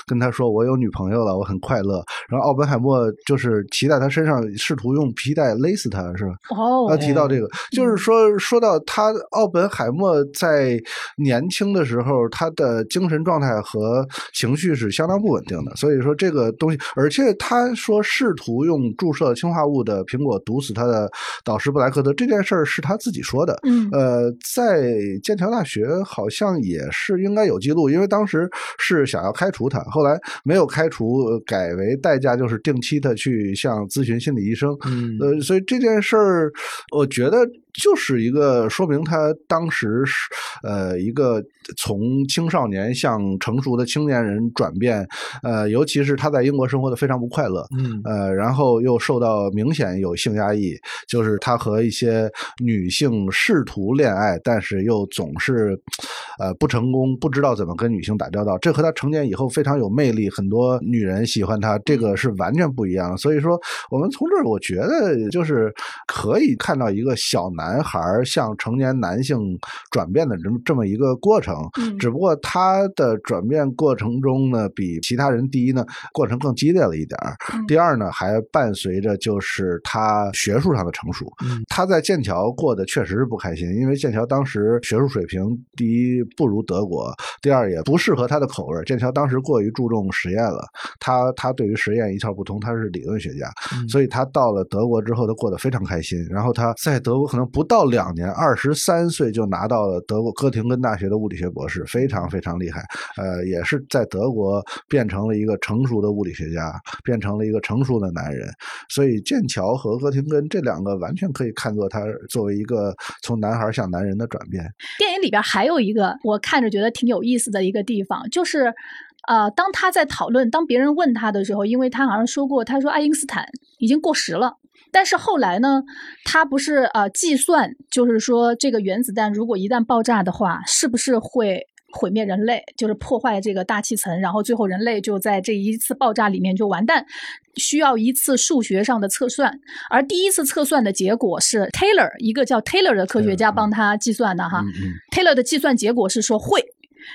跟他说：“我有女朋友了，我很快乐。”然后奥本海默就是骑在他身上，试图用皮带勒死他，是吧？哦，他提到这个，就是。说说到他，奥本海默在年轻的时候，他的精神状态和情绪是相当不稳定的。所以说这个东西，而且他说试图用注射氰化物的苹果毒死他的导师布莱克德，这件事儿是他自己说的。嗯，呃，在剑桥大学好像也是应该有记录，因为当时是想要开除他，后来没有开除，改为代价就是定期的去向咨询心理医生。嗯，呃，所以这件事儿，我觉得。就是一个说明他当时是呃一个从青少年向成熟的青年人转变，呃，尤其是他在英国生活的非常不快乐，嗯，呃，然后又受到明显有性压抑，就是他和一些女性试图恋爱，但是又总是呃不成功，不知道怎么跟女性打交道，这和他成年以后非常有魅力，很多女人喜欢他，这个是完全不一样。所以说，我们从这儿我觉得就是可以看到一个小男。男孩向成年男性转变的这么这么一个过程，只不过他的转变过程中呢，比其他人第一呢过程更激烈了一点儿，第二呢还伴随着就是他学术上的成熟。他在剑桥过得确实是不开心，因为剑桥当时学术水平第一不如德国，第二也不适合他的口味。剑桥当时过于注重实验了，他他对于实验一窍不通，他是理论学家，所以他到了德国之后，他过得非常开心。然后他在德国可能。不到两年，二十三岁就拿到了德国哥廷根大学的物理学博士，非常非常厉害。呃，也是在德国变成了一个成熟的物理学家，变成了一个成熟的男人。所以剑桥和哥廷根这两个完全可以看作他作为一个从男孩向男人的转变。电影里边还有一个我看着觉得挺有意思的一个地方，就是呃，当他在讨论，当别人问他的时候，因为他好像说过，他说爱因斯坦已经过时了。但是后来呢，他不是呃计算，就是说这个原子弹如果一旦爆炸的话，是不是会毁灭人类，就是破坏这个大气层，然后最后人类就在这一次爆炸里面就完蛋，需要一次数学上的测算。而第一次测算的结果是 Taylor 一个叫 Taylor 的科学家帮他计算的哈，Taylor 的计算结果是说会。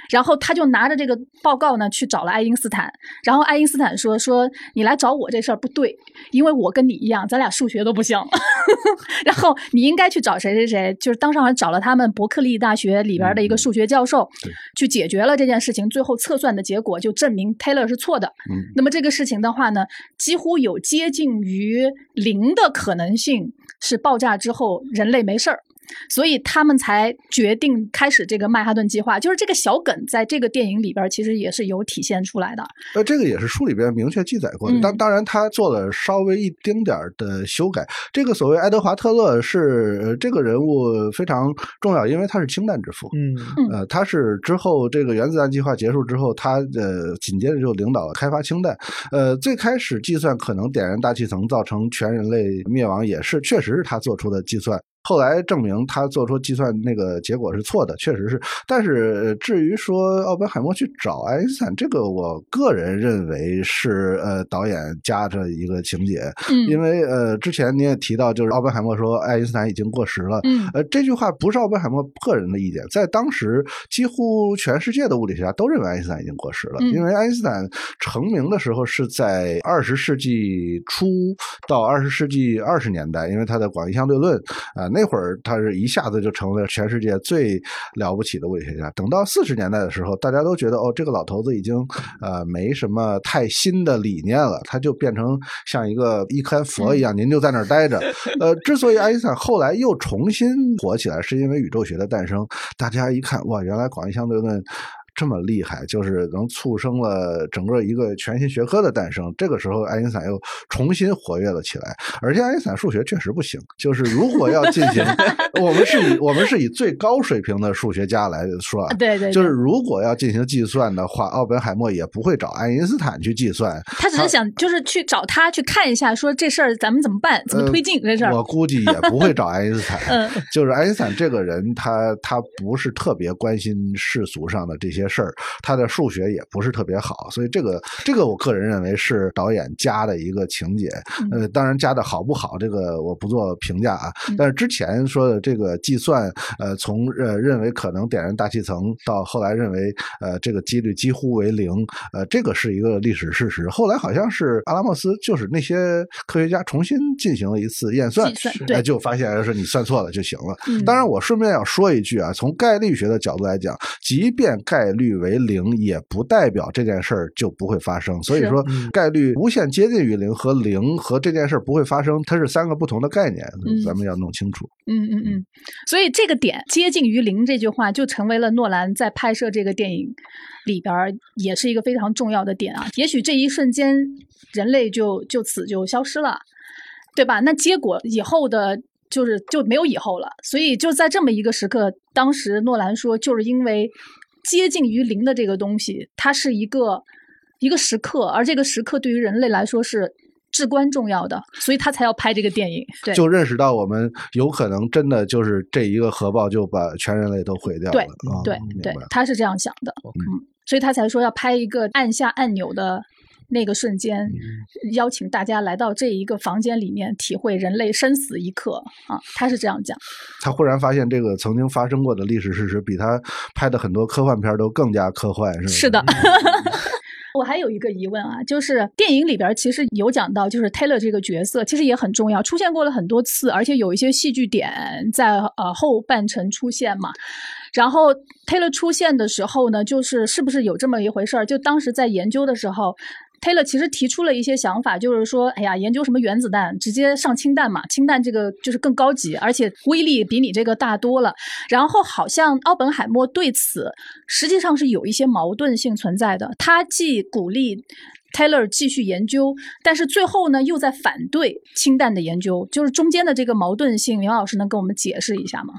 然后他就拿着这个报告呢去找了爱因斯坦，然后爱因斯坦说说你来找我这事儿不对，因为我跟你一样，咱俩数学都不行，然后你应该去找谁谁谁，就是当时好像找了他们伯克利大学里边的一个数学教授，去解决了这件事情，最后测算的结果就证明 Taylor 是错的。嗯，那么这个事情的话呢，几乎有接近于零的可能性是爆炸之后人类没事儿。所以他们才决定开始这个曼哈顿计划，就是这个小梗在这个电影里边其实也是有体现出来的。呃，这个也是书里边明确记载过的。当当然，他做了稍微一丁点儿的修改。这个所谓爱德华特勒是这个人物非常重要，因为他是氢弹之父。嗯，呃，他是之后这个原子弹计划结束之后，他呃紧接着就领导了开发氢弹。呃，最开始计算可能点燃大气层造成全人类灭亡，也是确实是他做出的计算。后来证明他做出计算那个结果是错的，确实是。但是至于说奥本海默去找爱因斯坦，这个我个人认为是呃导演加着一个情节，嗯，因为呃之前你也提到，就是奥本海默说爱因斯坦已经过时了，嗯，呃这句话不是奥本海默个人的意见，在当时几乎全世界的物理学家都认为爱因斯坦已经过时了，因为爱因斯坦成名的时候是在二十世纪初到二十世纪二十年代，因为他的广义相对论啊。那会儿他是一下子就成了全世界最了不起的物理学家。等到四十年代的时候，大家都觉得哦，这个老头子已经呃没什么太新的理念了，他就变成像一个一颗佛一样，您就在那儿待着。呃，之所以爱因斯坦后来又重新火起来，是因为宇宙学的诞生。大家一看，哇，原来广义相对论。这么厉害，就是能促生了整个一个全新学科的诞生。这个时候，爱因斯坦又重新活跃了起来。而且，爱因斯坦数学确实不行。就是如果要进行，我们是以我们是以最高水平的数学家来说啊，对对，就是如果要进行计算的话，奥本海默也不会找爱因斯坦去计算。他只是想，就是去找他去看一下，说这事儿咱们怎么办，怎么推进这事儿。我估计也不会找爱因斯坦。嗯，就是爱因斯坦这个人，他他不是特别关心世俗上的这些。事儿，他的数学也不是特别好，所以这个这个我个人认为是导演加的一个情节。呃，当然加的好不好，这个我不做评价啊。但是之前说的这个计算，呃，从呃认为可能点燃大气层，到后来认为呃这个几率几乎为零，呃，这个是一个历史事实。后来好像是阿拉莫斯，就是那些科学家重新进行了一次验算，对，就发现是你算错了就行了。当然，我顺便要说一句啊，从概率学的角度来讲，即便概率为零，也不代表这件事儿就不会发生。所以说，概率无限接近于零和零和这件事儿不会发生，它是三个不同的概念，咱们要弄清楚。嗯嗯嗯。所以这个点接近于零这句话，就成为了诺兰在拍摄这个电影里边也是一个非常重要的点啊。也许这一瞬间，人类就就此就消失了，对吧？那结果以后的。就是就没有以后了，所以就在这么一个时刻，当时诺兰说，就是因为接近于零的这个东西，它是一个一个时刻，而这个时刻对于人类来说是至关重要的，所以他才要拍这个电影。对，就认识到我们有可能真的就是这一个核爆就把全人类都毁掉了。对，对，对，他是这样想的。嗯，所以他才说要拍一个按下按钮的。那个瞬间，邀请大家来到这一个房间里面，体会人类生死一刻啊！他是这样讲。他忽然发现，这个曾经发生过的历史事实，比他拍的很多科幻片都更加科幻，是吗？是的。我还有一个疑问啊，就是电影里边其实有讲到，就是 Taylor 这个角色其实也很重要，出现过了很多次，而且有一些戏剧点在呃后半程出现嘛。然后 Taylor 出现的时候呢，就是是不是有这么一回事儿？就当时在研究的时候。Taylor 其实提出了一些想法，就是说，哎呀，研究什么原子弹，直接上氢弹嘛，氢弹这个就是更高级，而且威力比你这个大多了。然后好像奥本海默对此实际上是有一些矛盾性存在的，他既鼓励 Taylor 继续研究，但是最后呢又在反对氢弹的研究，就是中间的这个矛盾性，杨老师能跟我们解释一下吗？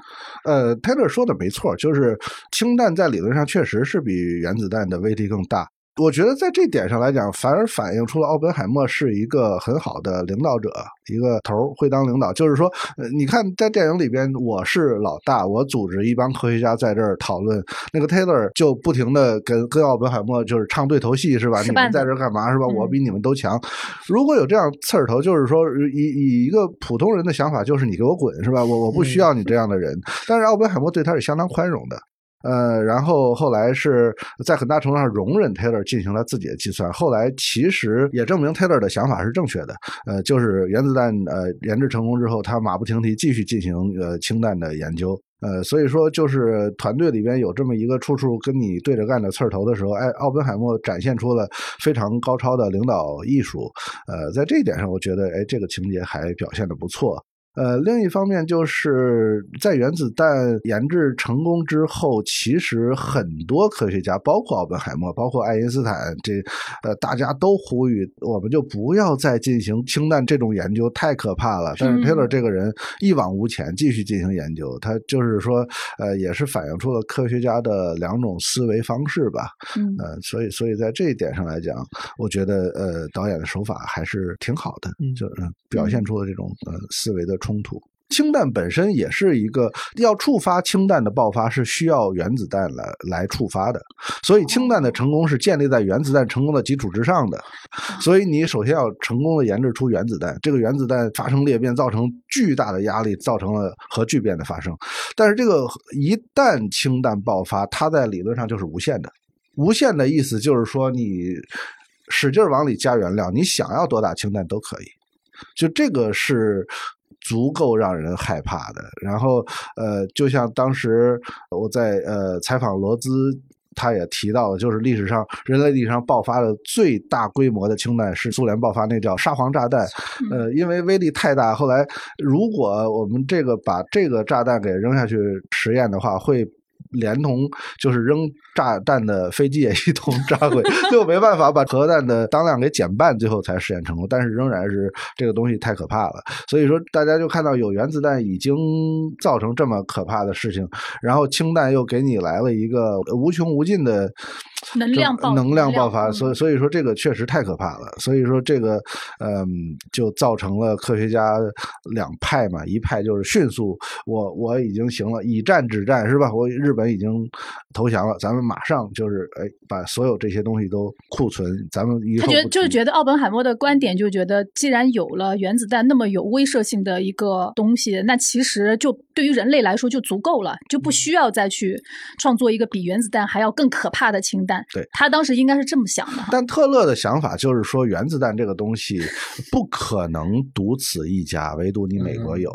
呃，Taylor 说的没错，就是氢弹在理论上确实是比原子弹的威力更大。我觉得在这点上来讲，反而反映出了奥本海默是一个很好的领导者，一个头会当领导。就是说，呃你看在电影里边，我是老大，我组织一帮科学家在这儿讨论，那个 Taylor 就不停的跟跟奥本海默就是唱对头戏，是吧？你们在这干嘛？是吧？我比你们都强。如果有这样刺儿头，就是说以以一个普通人的想法，就是你给我滚，是吧？我我不需要你这样的人。但是奥本海默对他是相当宽容的。呃，然后后来是在很大程度上容忍 Taylor 进行了自己的计算。后来其实也证明 Taylor 的想法是正确的。呃，就是原子弹呃研制成功之后，他马不停蹄继续进行呃氢弹的研究。呃，所以说就是团队里边有这么一个处处跟你对着干的刺儿头的时候，哎，奥本海默展现出了非常高超的领导艺术。呃，在这一点上，我觉得哎，这个情节还表现的不错。呃，另一方面就是在原子弹研制成功之后，其实很多科学家，包括奥本海默，包括爱因斯坦，这呃，大家都呼吁我们就不要再进行氢弹这种研究，太可怕了。但是 Taylor 这个人一往无前，继续进行研究，他就是说，呃，也是反映出了科学家的两种思维方式吧。嗯，呃，所以，所以在这一点上来讲，我觉得呃，导演的手法还是挺好的，就是表现出了这种呃思维的。冲突，氢弹本身也是一个要触发氢弹的爆发是需要原子弹来来触发的，所以氢弹的成功是建立在原子弹成功的基础之上的。所以你首先要成功的研制出原子弹，这个原子弹发生裂变，造成巨大的压力，造成了核聚变的发生。但是这个一旦氢弹爆发，它在理论上就是无限的。无限的意思就是说，你使劲往里加原料，你想要多大氢弹都可以。就这个是。足够让人害怕的。然后，呃，就像当时我在呃采访罗兹，他也提到了，就是历史上人类历史上爆发的最大规模的氢弹是苏联爆发那叫沙皇炸弹。呃，因为威力太大，后来如果我们这个把这个炸弹给扔下去实验的话，会。连同就是扔炸弹的飞机也一同炸毁，最后没办法把核弹的当量给减半，最后才实验成功。但是仍然是这个东西太可怕了，所以说大家就看到有原子弹已经造成这么可怕的事情，然后氢弹又给你来了一个无穷无尽的 能量爆能量爆发，所以所以说这个确实太可怕了。所以说这个嗯，就造成了科学家两派嘛，一派就是迅速，我我已经行了，以战止战是吧？我日本。已经投降了，咱们马上就是哎，把所有这些东西都库存。咱们他觉得就是觉得奥本海默的观点，就觉得既然有了原子弹那么有威慑性的一个东西，那其实就对于人类来说就足够了，就不需要再去创作一个比原子弹还要更可怕的氢弹。对他当时应该是这么想的。但特勒的想法就是说，原子弹这个东西不可能独此一家，唯独你美国有。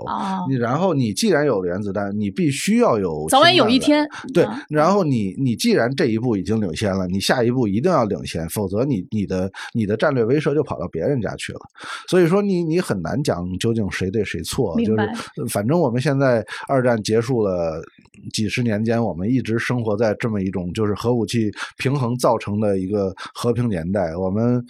你然后你既然有原子弹，你必须要有早晚有一天。对，然后你你既然这一步已经领先了，你下一步一定要领先，否则你你的你的战略威慑就跑到别人家去了。所以说你你很难讲究竟谁对谁错，就是反正我们现在二战结束了几十年间，我们一直生活在这么一种就是核武器平衡造成的一个和平年代，我们。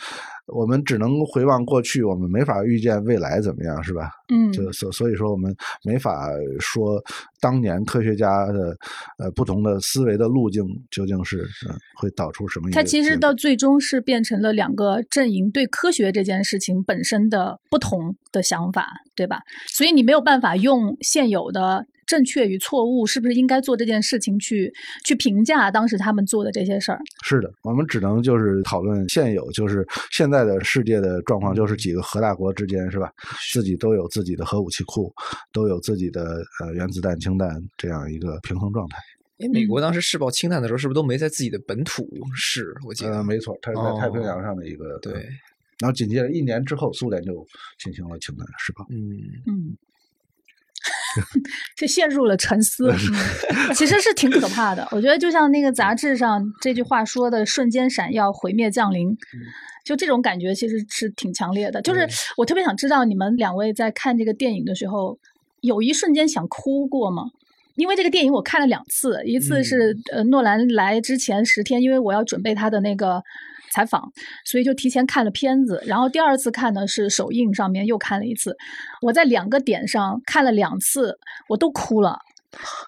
我们只能回望过去，我们没法预见未来怎么样，是吧？嗯，就所所以说，我们没法说当年科学家的呃不同的思维的路径究竟是会导出什么。它其实到最终是变成了两个阵营对科学这件事情本身的不同的想法，对吧？所以你没有办法用现有的。正确与错误，是不是应该做这件事情去去评价当时他们做的这些事儿？是的，我们只能就是讨论现有，就是现在的世界的状况，就是几个核大国之间是吧？自己都有自己的核武器库，都有自己的呃原子弹、氢弹这样一个平衡状态。哎，美国当时试爆氢弹的时候，是不是都没在自己的本土试？我记得，没错，它是在太平洋上的一个对。然后紧接着一年之后，苏联就进行了氢弹试爆。嗯嗯。就陷入了沉思，其实是挺可怕的。我觉得就像那个杂志上这句话说的“瞬间闪耀，毁灭降临”，就这种感觉其实是挺强烈的。就是我特别想知道你们两位在看这个电影的时候，有一瞬间想哭过吗？因为这个电影我看了两次，一次是呃诺兰来之前十天，因为我要准备他的那个。采访，所以就提前看了片子，然后第二次看呢是首映上面又看了一次，我在两个点上看了两次，我都哭了。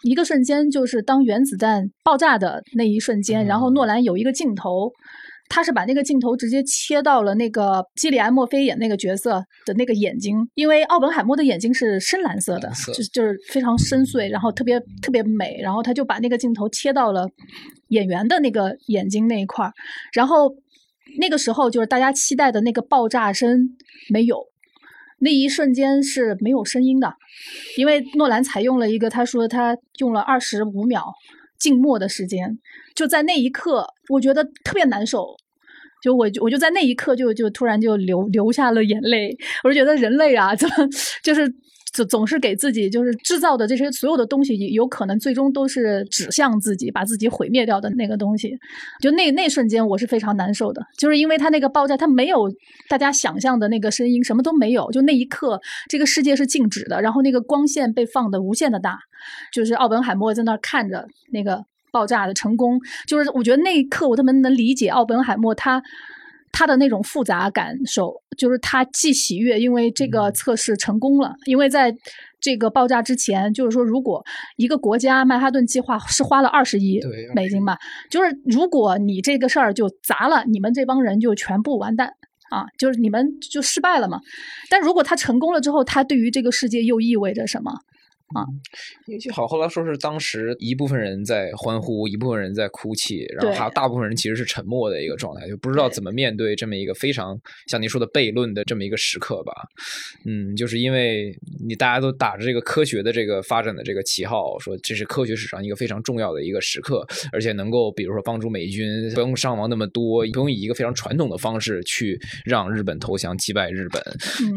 一个瞬间就是当原子弹爆炸的那一瞬间，然后诺兰有一个镜头，他是把那个镜头直接切到了那个基里安·墨菲演那个角色的那个眼睛，因为奥本海默的眼睛是深蓝色的，就就是非常深邃，然后特别特别美，然后他就把那个镜头切到了演员的那个眼睛那一块儿，然后。那个时候就是大家期待的那个爆炸声没有，那一瞬间是没有声音的，因为诺兰采用了一个他说他用了二十五秒静默的时间，就在那一刻，我觉得特别难受。就我我就在那一刻就就突然就流流下了眼泪，我就觉得人类啊，怎么就是总总是给自己就是制造的这些所有的东西，有可能最终都是指向自己，把自己毁灭掉的那个东西。就那那瞬间，我是非常难受的，就是因为它那个爆炸，它没有大家想象的那个声音，什么都没有。就那一刻，这个世界是静止的，然后那个光线被放的无限的大，就是奥本海默在那儿看着那个。爆炸的成功，就是我觉得那一刻我特别能理解奥本海默他他的那种复杂感受，就是他既喜悦，因为这个测试成功了，因为在这个爆炸之前，就是说如果一个国家曼哈顿计划是花了二十亿美金吧，就是如果你这个事儿就砸了，你们这帮人就全部完蛋啊，就是你们就失败了嘛。但如果他成功了之后，他对于这个世界又意味着什么？啊，因为就好，后来说是当时一部分人在欢呼，一部分人在哭泣，然后还有大部分人其实是沉默的一个状态，就不知道怎么面对这么一个非常像您说的悖论的这么一个时刻吧。嗯，就是因为你大家都打着这个科学的这个发展的这个旗号，说这是科学史上一个非常重要的一个时刻，而且能够比如说帮助美军不用伤亡那么多，不用以一个非常传统的方式去让日本投降击败日本。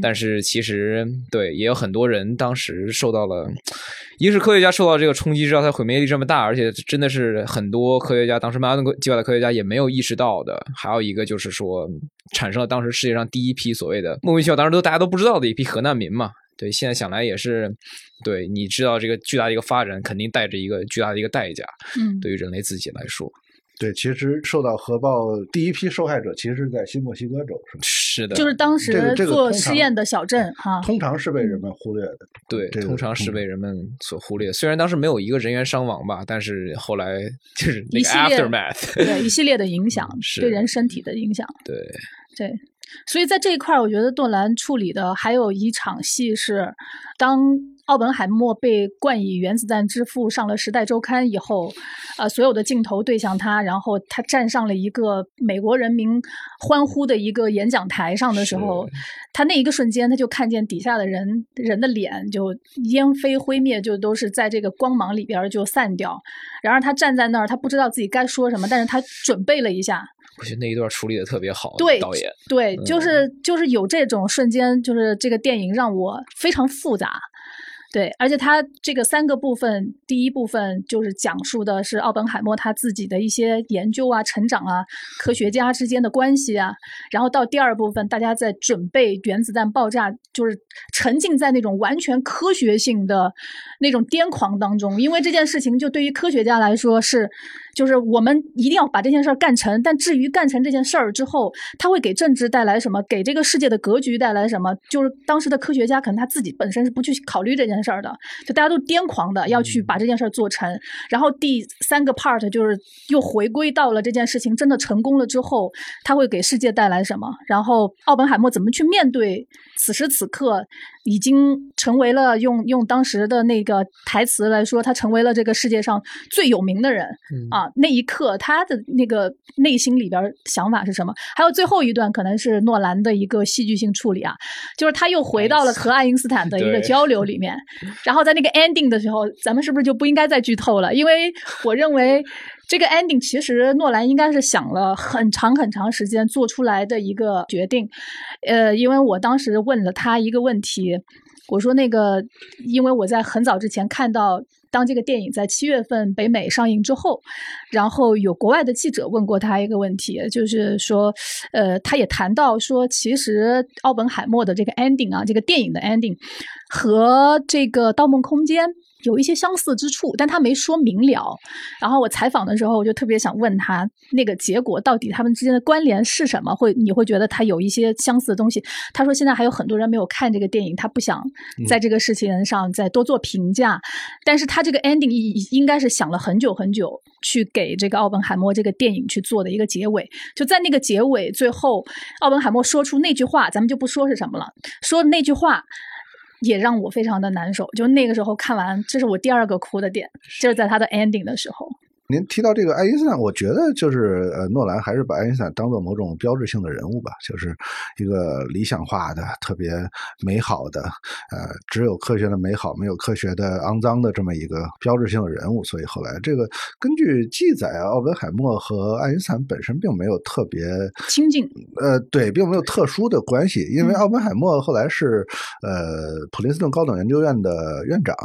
但是其实对也有很多人当时受到了。一个是科学家受到这个冲击，知道它毁灭力这么大，而且真的是很多科学家，当时曼哈顿计划的科学家也没有意识到的。还有一个就是说，产生了当时世界上第一批所谓的莫名其妙，当时都大家都不知道的一批核难民嘛。对，现在想来也是，对，你知道这个巨大的一个发展，肯定带着一个巨大的一个代价。嗯，对于人类自己来说。对，其实受到核爆第一批受害者，其实是在新墨西哥州，是吗？是的，就是当时做试验的小镇哈。通常是被人们忽略的，对，通常是被人们所忽略。虽然当时没有一个人员伤亡吧，但是后来就是那个 aftermath，对一系列的影响，对人身体的影响，对对。所以在这一块儿，我觉得诺兰处理的还有一场戏是当。奥本海默被冠以“原子弹之父”上了《时代周刊》以后，呃，所有的镜头对向他，然后他站上了一个美国人民欢呼的一个演讲台上的时候，他那一个瞬间，他就看见底下的人人的脸就烟飞灰灭，就都是在这个光芒里边就散掉。然而他站在那儿，他不知道自己该说什么，但是他准备了一下。我觉得那一段处理的特别好，对导演，对，就是就是有这种瞬间，就是这个电影让我非常复杂。对，而且他这个三个部分，第一部分就是讲述的是奥本海默他自己的一些研究啊、成长啊、科学家之间的关系啊，然后到第二部分，大家在准备原子弹爆炸，就是沉浸在那种完全科学性的那种癫狂当中，因为这件事情就对于科学家来说是。就是我们一定要把这件事儿干成，但至于干成这件事儿之后，他会给政治带来什么，给这个世界的格局带来什么？就是当时的科学家可能他自己本身是不去考虑这件事儿的，就大家都癫狂的要去把这件事儿做成。然后第三个 part 就是又回归到了这件事情真的成功了之后，他会给世界带来什么？然后奥本海默怎么去面对此时此刻？已经成为了用用当时的那个台词来说，他成为了这个世界上最有名的人啊！那一刻，他的那个内心里边想法是什么？还有最后一段，可能是诺兰的一个戏剧性处理啊，就是他又回到了和爱因斯坦的一个交流里面，然后在那个 ending 的时候，咱们是不是就不应该再剧透了？因为我认为。这个 ending 其实诺兰应该是想了很长很长时间做出来的一个决定，呃，因为我当时问了他一个问题，我说那个，因为我在很早之前看到，当这个电影在七月份北美上映之后，然后有国外的记者问过他一个问题，就是说，呃，他也谈到说，其实奥本海默的这个 ending 啊，这个电影的 ending 和这个《盗梦空间》。有一些相似之处，但他没说明了。然后我采访的时候，我就特别想问他，那个结果到底他们之间的关联是什么？会你会觉得他有一些相似的东西？他说现在还有很多人没有看这个电影，他不想在这个事情上再多做评价。但是他这个 ending 应该是想了很久很久，去给这个奥本海默这个电影去做的一个结尾。就在那个结尾最后，奥本海默说出那句话，咱们就不说是什么了，说的那句话。也让我非常的难受，就那个时候看完，这是我第二个哭的点，就是在他的 ending 的时候。您提到这个爱因斯坦，我觉得就是呃，诺兰还是把爱因斯坦当做某种标志性的人物吧，就是一个理想化的、特别美好的，呃，只有科学的美好，没有科学的肮脏的这么一个标志性的人物。所以后来这个根据记载啊，奥本海默和爱因斯坦本身并没有特别亲近，呃，对，并没有特殊的关系，因为奥本海默后来是呃普林斯顿高等研究院的院长，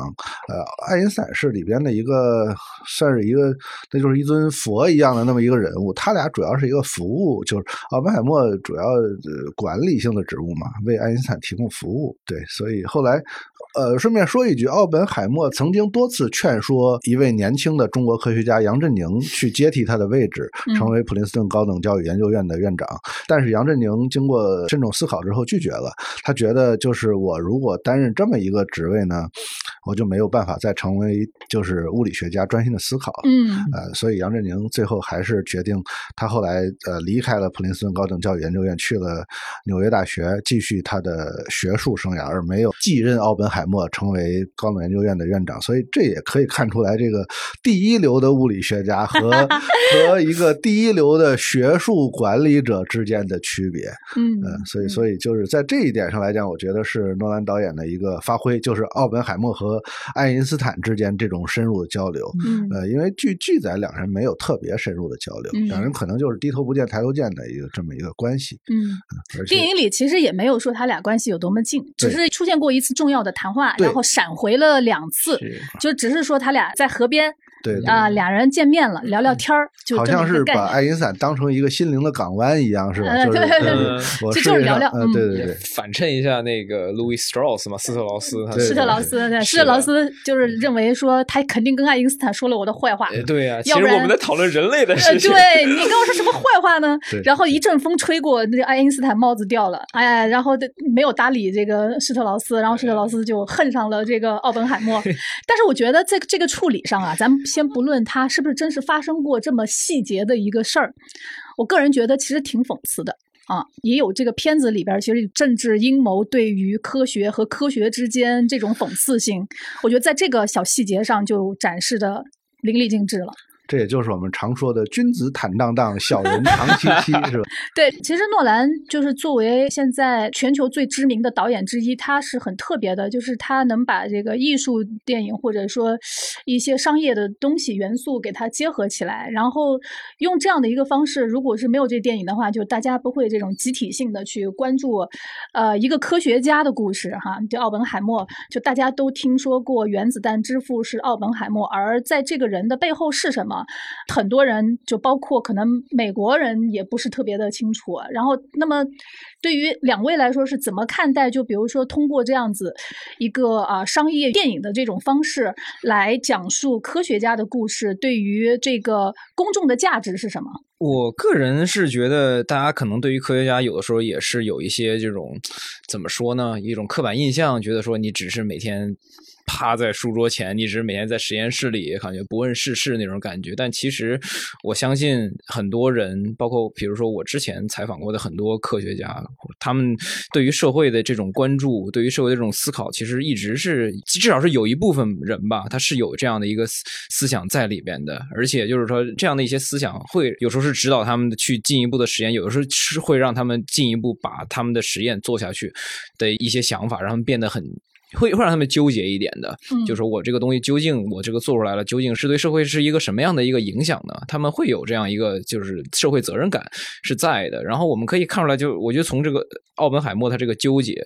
呃，爱因斯坦是里边的一个算是一个，那就是一尊佛一样的那么一个人物。他俩主要是一个服务，就是奥本海默主要管理性的职务嘛，为爱因斯坦提供服务。对，所以后来。呃，顺便说一句，奥本海默曾经多次劝说一位年轻的中国科学家杨振宁去接替他的位置，成为普林斯顿高等教育研究院的院长。但是杨振宁经过慎重思考之后拒绝了。他觉得，就是我如果担任这么一个职位呢，我就没有办法再成为就是物理学家专心的思考。嗯，呃，所以杨振宁最后还是决定，他后来呃离开了普林斯顿高等教育研究院，去了纽约大学继续他的学术生涯，而没有继任奥本海。默成为高等研究院的院长，所以这也可以看出来，这个第一流的物理学家和 和一个第一流的学术管理者之间的区别。嗯所以所以就是在这一点上来讲，我觉得是诺兰导演的一个发挥，就是奥本海默和爱因斯坦之间这种深入的交流。嗯，呃，因为据记载，两人没有特别深入的交流，两人可能就是低头不见抬头见的一个这么一个关系。嗯，电影里其实也没有说他俩关系有多么近，只是出现过一次重要的谈。话，然后闪回了两次，就只是说他俩在河边。对啊，俩人见面了，聊聊天儿，就好像是把爱因斯坦当成一个心灵的港湾一样，是吧？对对对，就就是聊聊，对对对，反衬一下那个 Louis Strauss 嘛，斯特劳斯，斯特劳斯，对，斯特劳斯就是认为说他肯定跟爱因斯坦说了我的坏话，对呀，其实我们在讨论人类的事情，对你跟我说什么坏话呢？然后一阵风吹过，那爱因斯坦帽子掉了，哎，然后没有搭理这个施特劳斯，然后施特劳斯就恨上了这个奥本海默。但是我觉得这个这个处理上啊，咱们先不论它。是不是真实发生过这么细节的一个事儿？我个人觉得其实挺讽刺的啊，也有这个片子里边其实政治阴谋对于科学和科学之间这种讽刺性，我觉得在这个小细节上就展示的淋漓尽致了。这也就是我们常说的“君子坦荡荡，小人长戚戚 ”，是吧？对，其实诺兰就是作为现在全球最知名的导演之一，他是很特别的，就是他能把这个艺术电影或者说一些商业的东西元素给它结合起来，然后用这样的一个方式，如果是没有这电影的话，就大家不会这种集体性的去关注，呃，一个科学家的故事哈，就奥本海默，就大家都听说过原子弹之父是奥本海默，而在这个人的背后是什么？很多人就包括可能美国人也不是特别的清楚。然后，那么对于两位来说是怎么看待？就比如说通过这样子一个啊商业电影的这种方式来讲述科学家的故事，对于这个公众的价值是什么？我个人是觉得，大家可能对于科学家有的时候也是有一些这种怎么说呢？一种刻板印象，觉得说你只是每天。趴在书桌前，一直每天在实验室里，感觉不问世事那种感觉。但其实，我相信很多人，包括比如说我之前采访过的很多科学家，他们对于社会的这种关注，对于社会的这种思考，其实一直是至少是有一部分人吧，他是有这样的一个思想在里边的。而且就是说，这样的一些思想会有时候是指导他们去进一步的实验，有的时候是会让他们进一步把他们的实验做下去的一些想法，让他们变得很。会会让他们纠结一点的，就是我这个东西究竟我这个做出来了，究竟是对社会是一个什么样的一个影响呢？他们会有这样一个就是社会责任感是在的。然后我们可以看出来，就我觉得从这个奥本海默他这个纠结。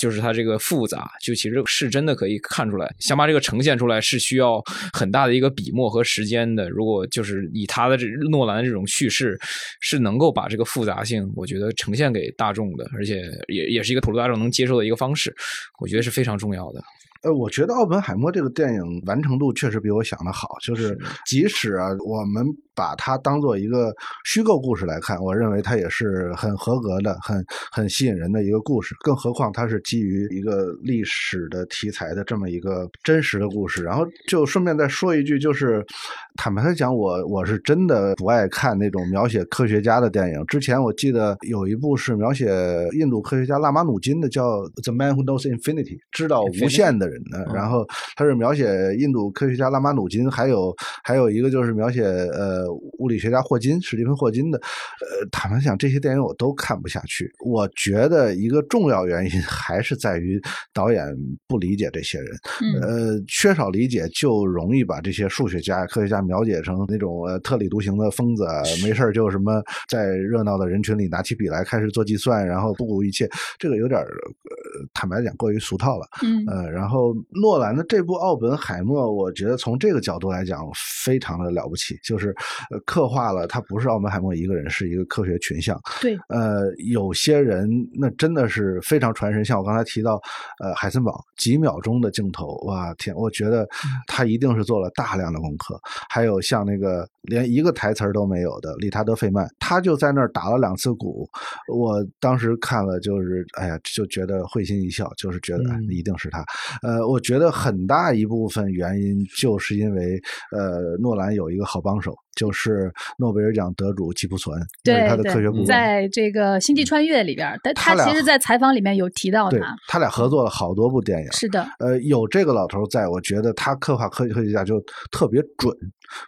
就是它这个复杂，就其实是真的可以看出来，想把这个呈现出来是需要很大的一个笔墨和时间的。如果就是以他的这诺兰这种叙事，是能够把这个复杂性，我觉得呈现给大众的，而且也也是一个普罗大众能接受的一个方式，我觉得是非常重要的。呃，我觉得奥本海默这个电影完成度确实比我想的好，就是即使啊，我们。把它当做一个虚构故事来看，我认为它也是很合格的、很很吸引人的一个故事。更何况它是基于一个历史的题材的这么一个真实的故事。然后就顺便再说一句，就是坦白来讲，我我是真的不爱看那种描写科学家的电影。之前我记得有一部是描写印度科学家拉马努金的，叫《The Man Who Knows Infinity》，知道无限的人的。然后他是描写印度科学家拉马努金，还有还有一个就是描写呃物理学家霍金，史蒂芬霍金的。呃，坦白讲，这些电影我都看不下去。我觉得一个重要原因 还是在于导演不理解这些人，呃，缺少理解就容易把这些数学家、科学家。描写成那种呃特立独行的疯子，没事就什么在热闹的人群里拿起笔来开始做计算，然后不顾一切，这个有点呃坦白讲过于俗套了。嗯，呃，然后诺兰的这部《奥本海默》，我觉得从这个角度来讲非常的了不起，就是呃刻画了他不是奥本海默一个人，是一个科学群像。对，呃，有些人那真的是非常传神，像我刚才提到呃海森堡几秒钟的镜头，哇天，我觉得他一定是做了大量的功课。还还有像那个连一个台词都没有的理查德·费曼，他就在那儿打了两次鼓。我当时看了，就是哎呀，就觉得会心一笑，就是觉得一定是他。呃，我觉得很大一部分原因就是因为呃，诺兰有一个好帮手。就是诺贝尔奖得主吉普存，对他的科学顾问，在这个《星际穿越》里边，但他其实，在采访里面有提到他，他俩合作了好多部电影。是的，呃，有这个老头在，我觉得他刻画科科学家就特别准，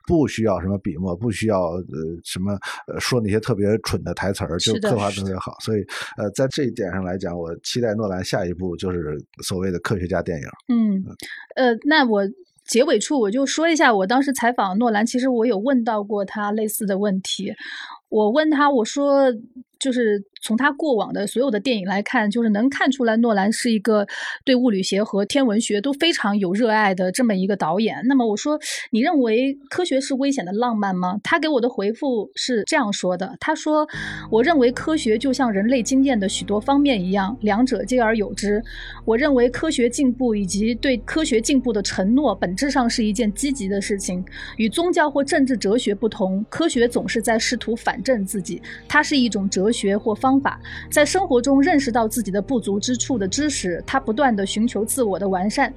不需要什么笔墨，不需要呃什么呃说那些特别蠢的台词儿，就刻画特别好。所以，呃，在这一点上来讲，我期待诺兰下一部就是所谓的科学家电影。嗯，呃，那我。结尾处我就说一下，我当时采访诺兰，其实我有问到过他类似的问题。我问他，我说。就是从他过往的所有的电影来看，就是能看出来诺兰是一个对物理学和天文学都非常有热爱的这么一个导演。那么我说，你认为科学是危险的浪漫吗？他给我的回复是这样说的：他说，我认为科学就像人类经验的许多方面一样，两者兼而有之。我认为科学进步以及对科学进步的承诺，本质上是一件积极的事情。与宗教或政治哲学不同，科学总是在试图反证自己，它是一种哲。学或方法，在生活中认识到自己的不足之处的知识，他不断的寻求自我的完善。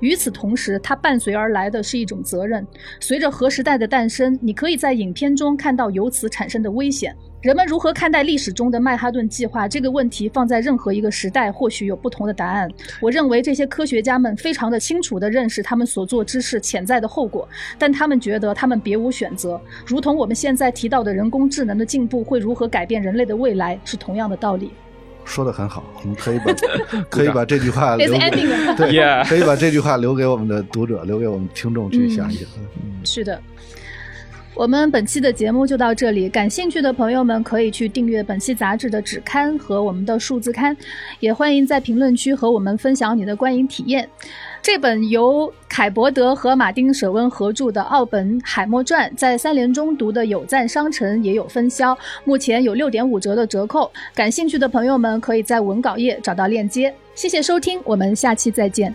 与此同时，他伴随而来的是一种责任。随着核时代的诞生，你可以在影片中看到由此产生的危险。人们如何看待历史中的曼哈顿计划这个问题，放在任何一个时代，或许有不同的答案。我认为这些科学家们非常的清楚地认识他们所做之事潜在的后果，但他们觉得他们别无选择。如同我们现在提到的人工智能的进步会如何改变人类的未来，是同样的道理。说的很好，我们可以把可以把这句话留给对，可以把这句话留给我们的读者，留给我们听众去想一想。是的。我们本期的节目就到这里，感兴趣的朋友们可以去订阅本期杂志的纸刊和我们的数字刊，也欢迎在评论区和我们分享你的观影体验。这本由凯伯德和马丁·舍温合著的《奥本海默传》在三联中读的有赞商城也有分销，目前有六点五折的折扣，感兴趣的朋友们可以在文稿页找到链接。谢谢收听，我们下期再见。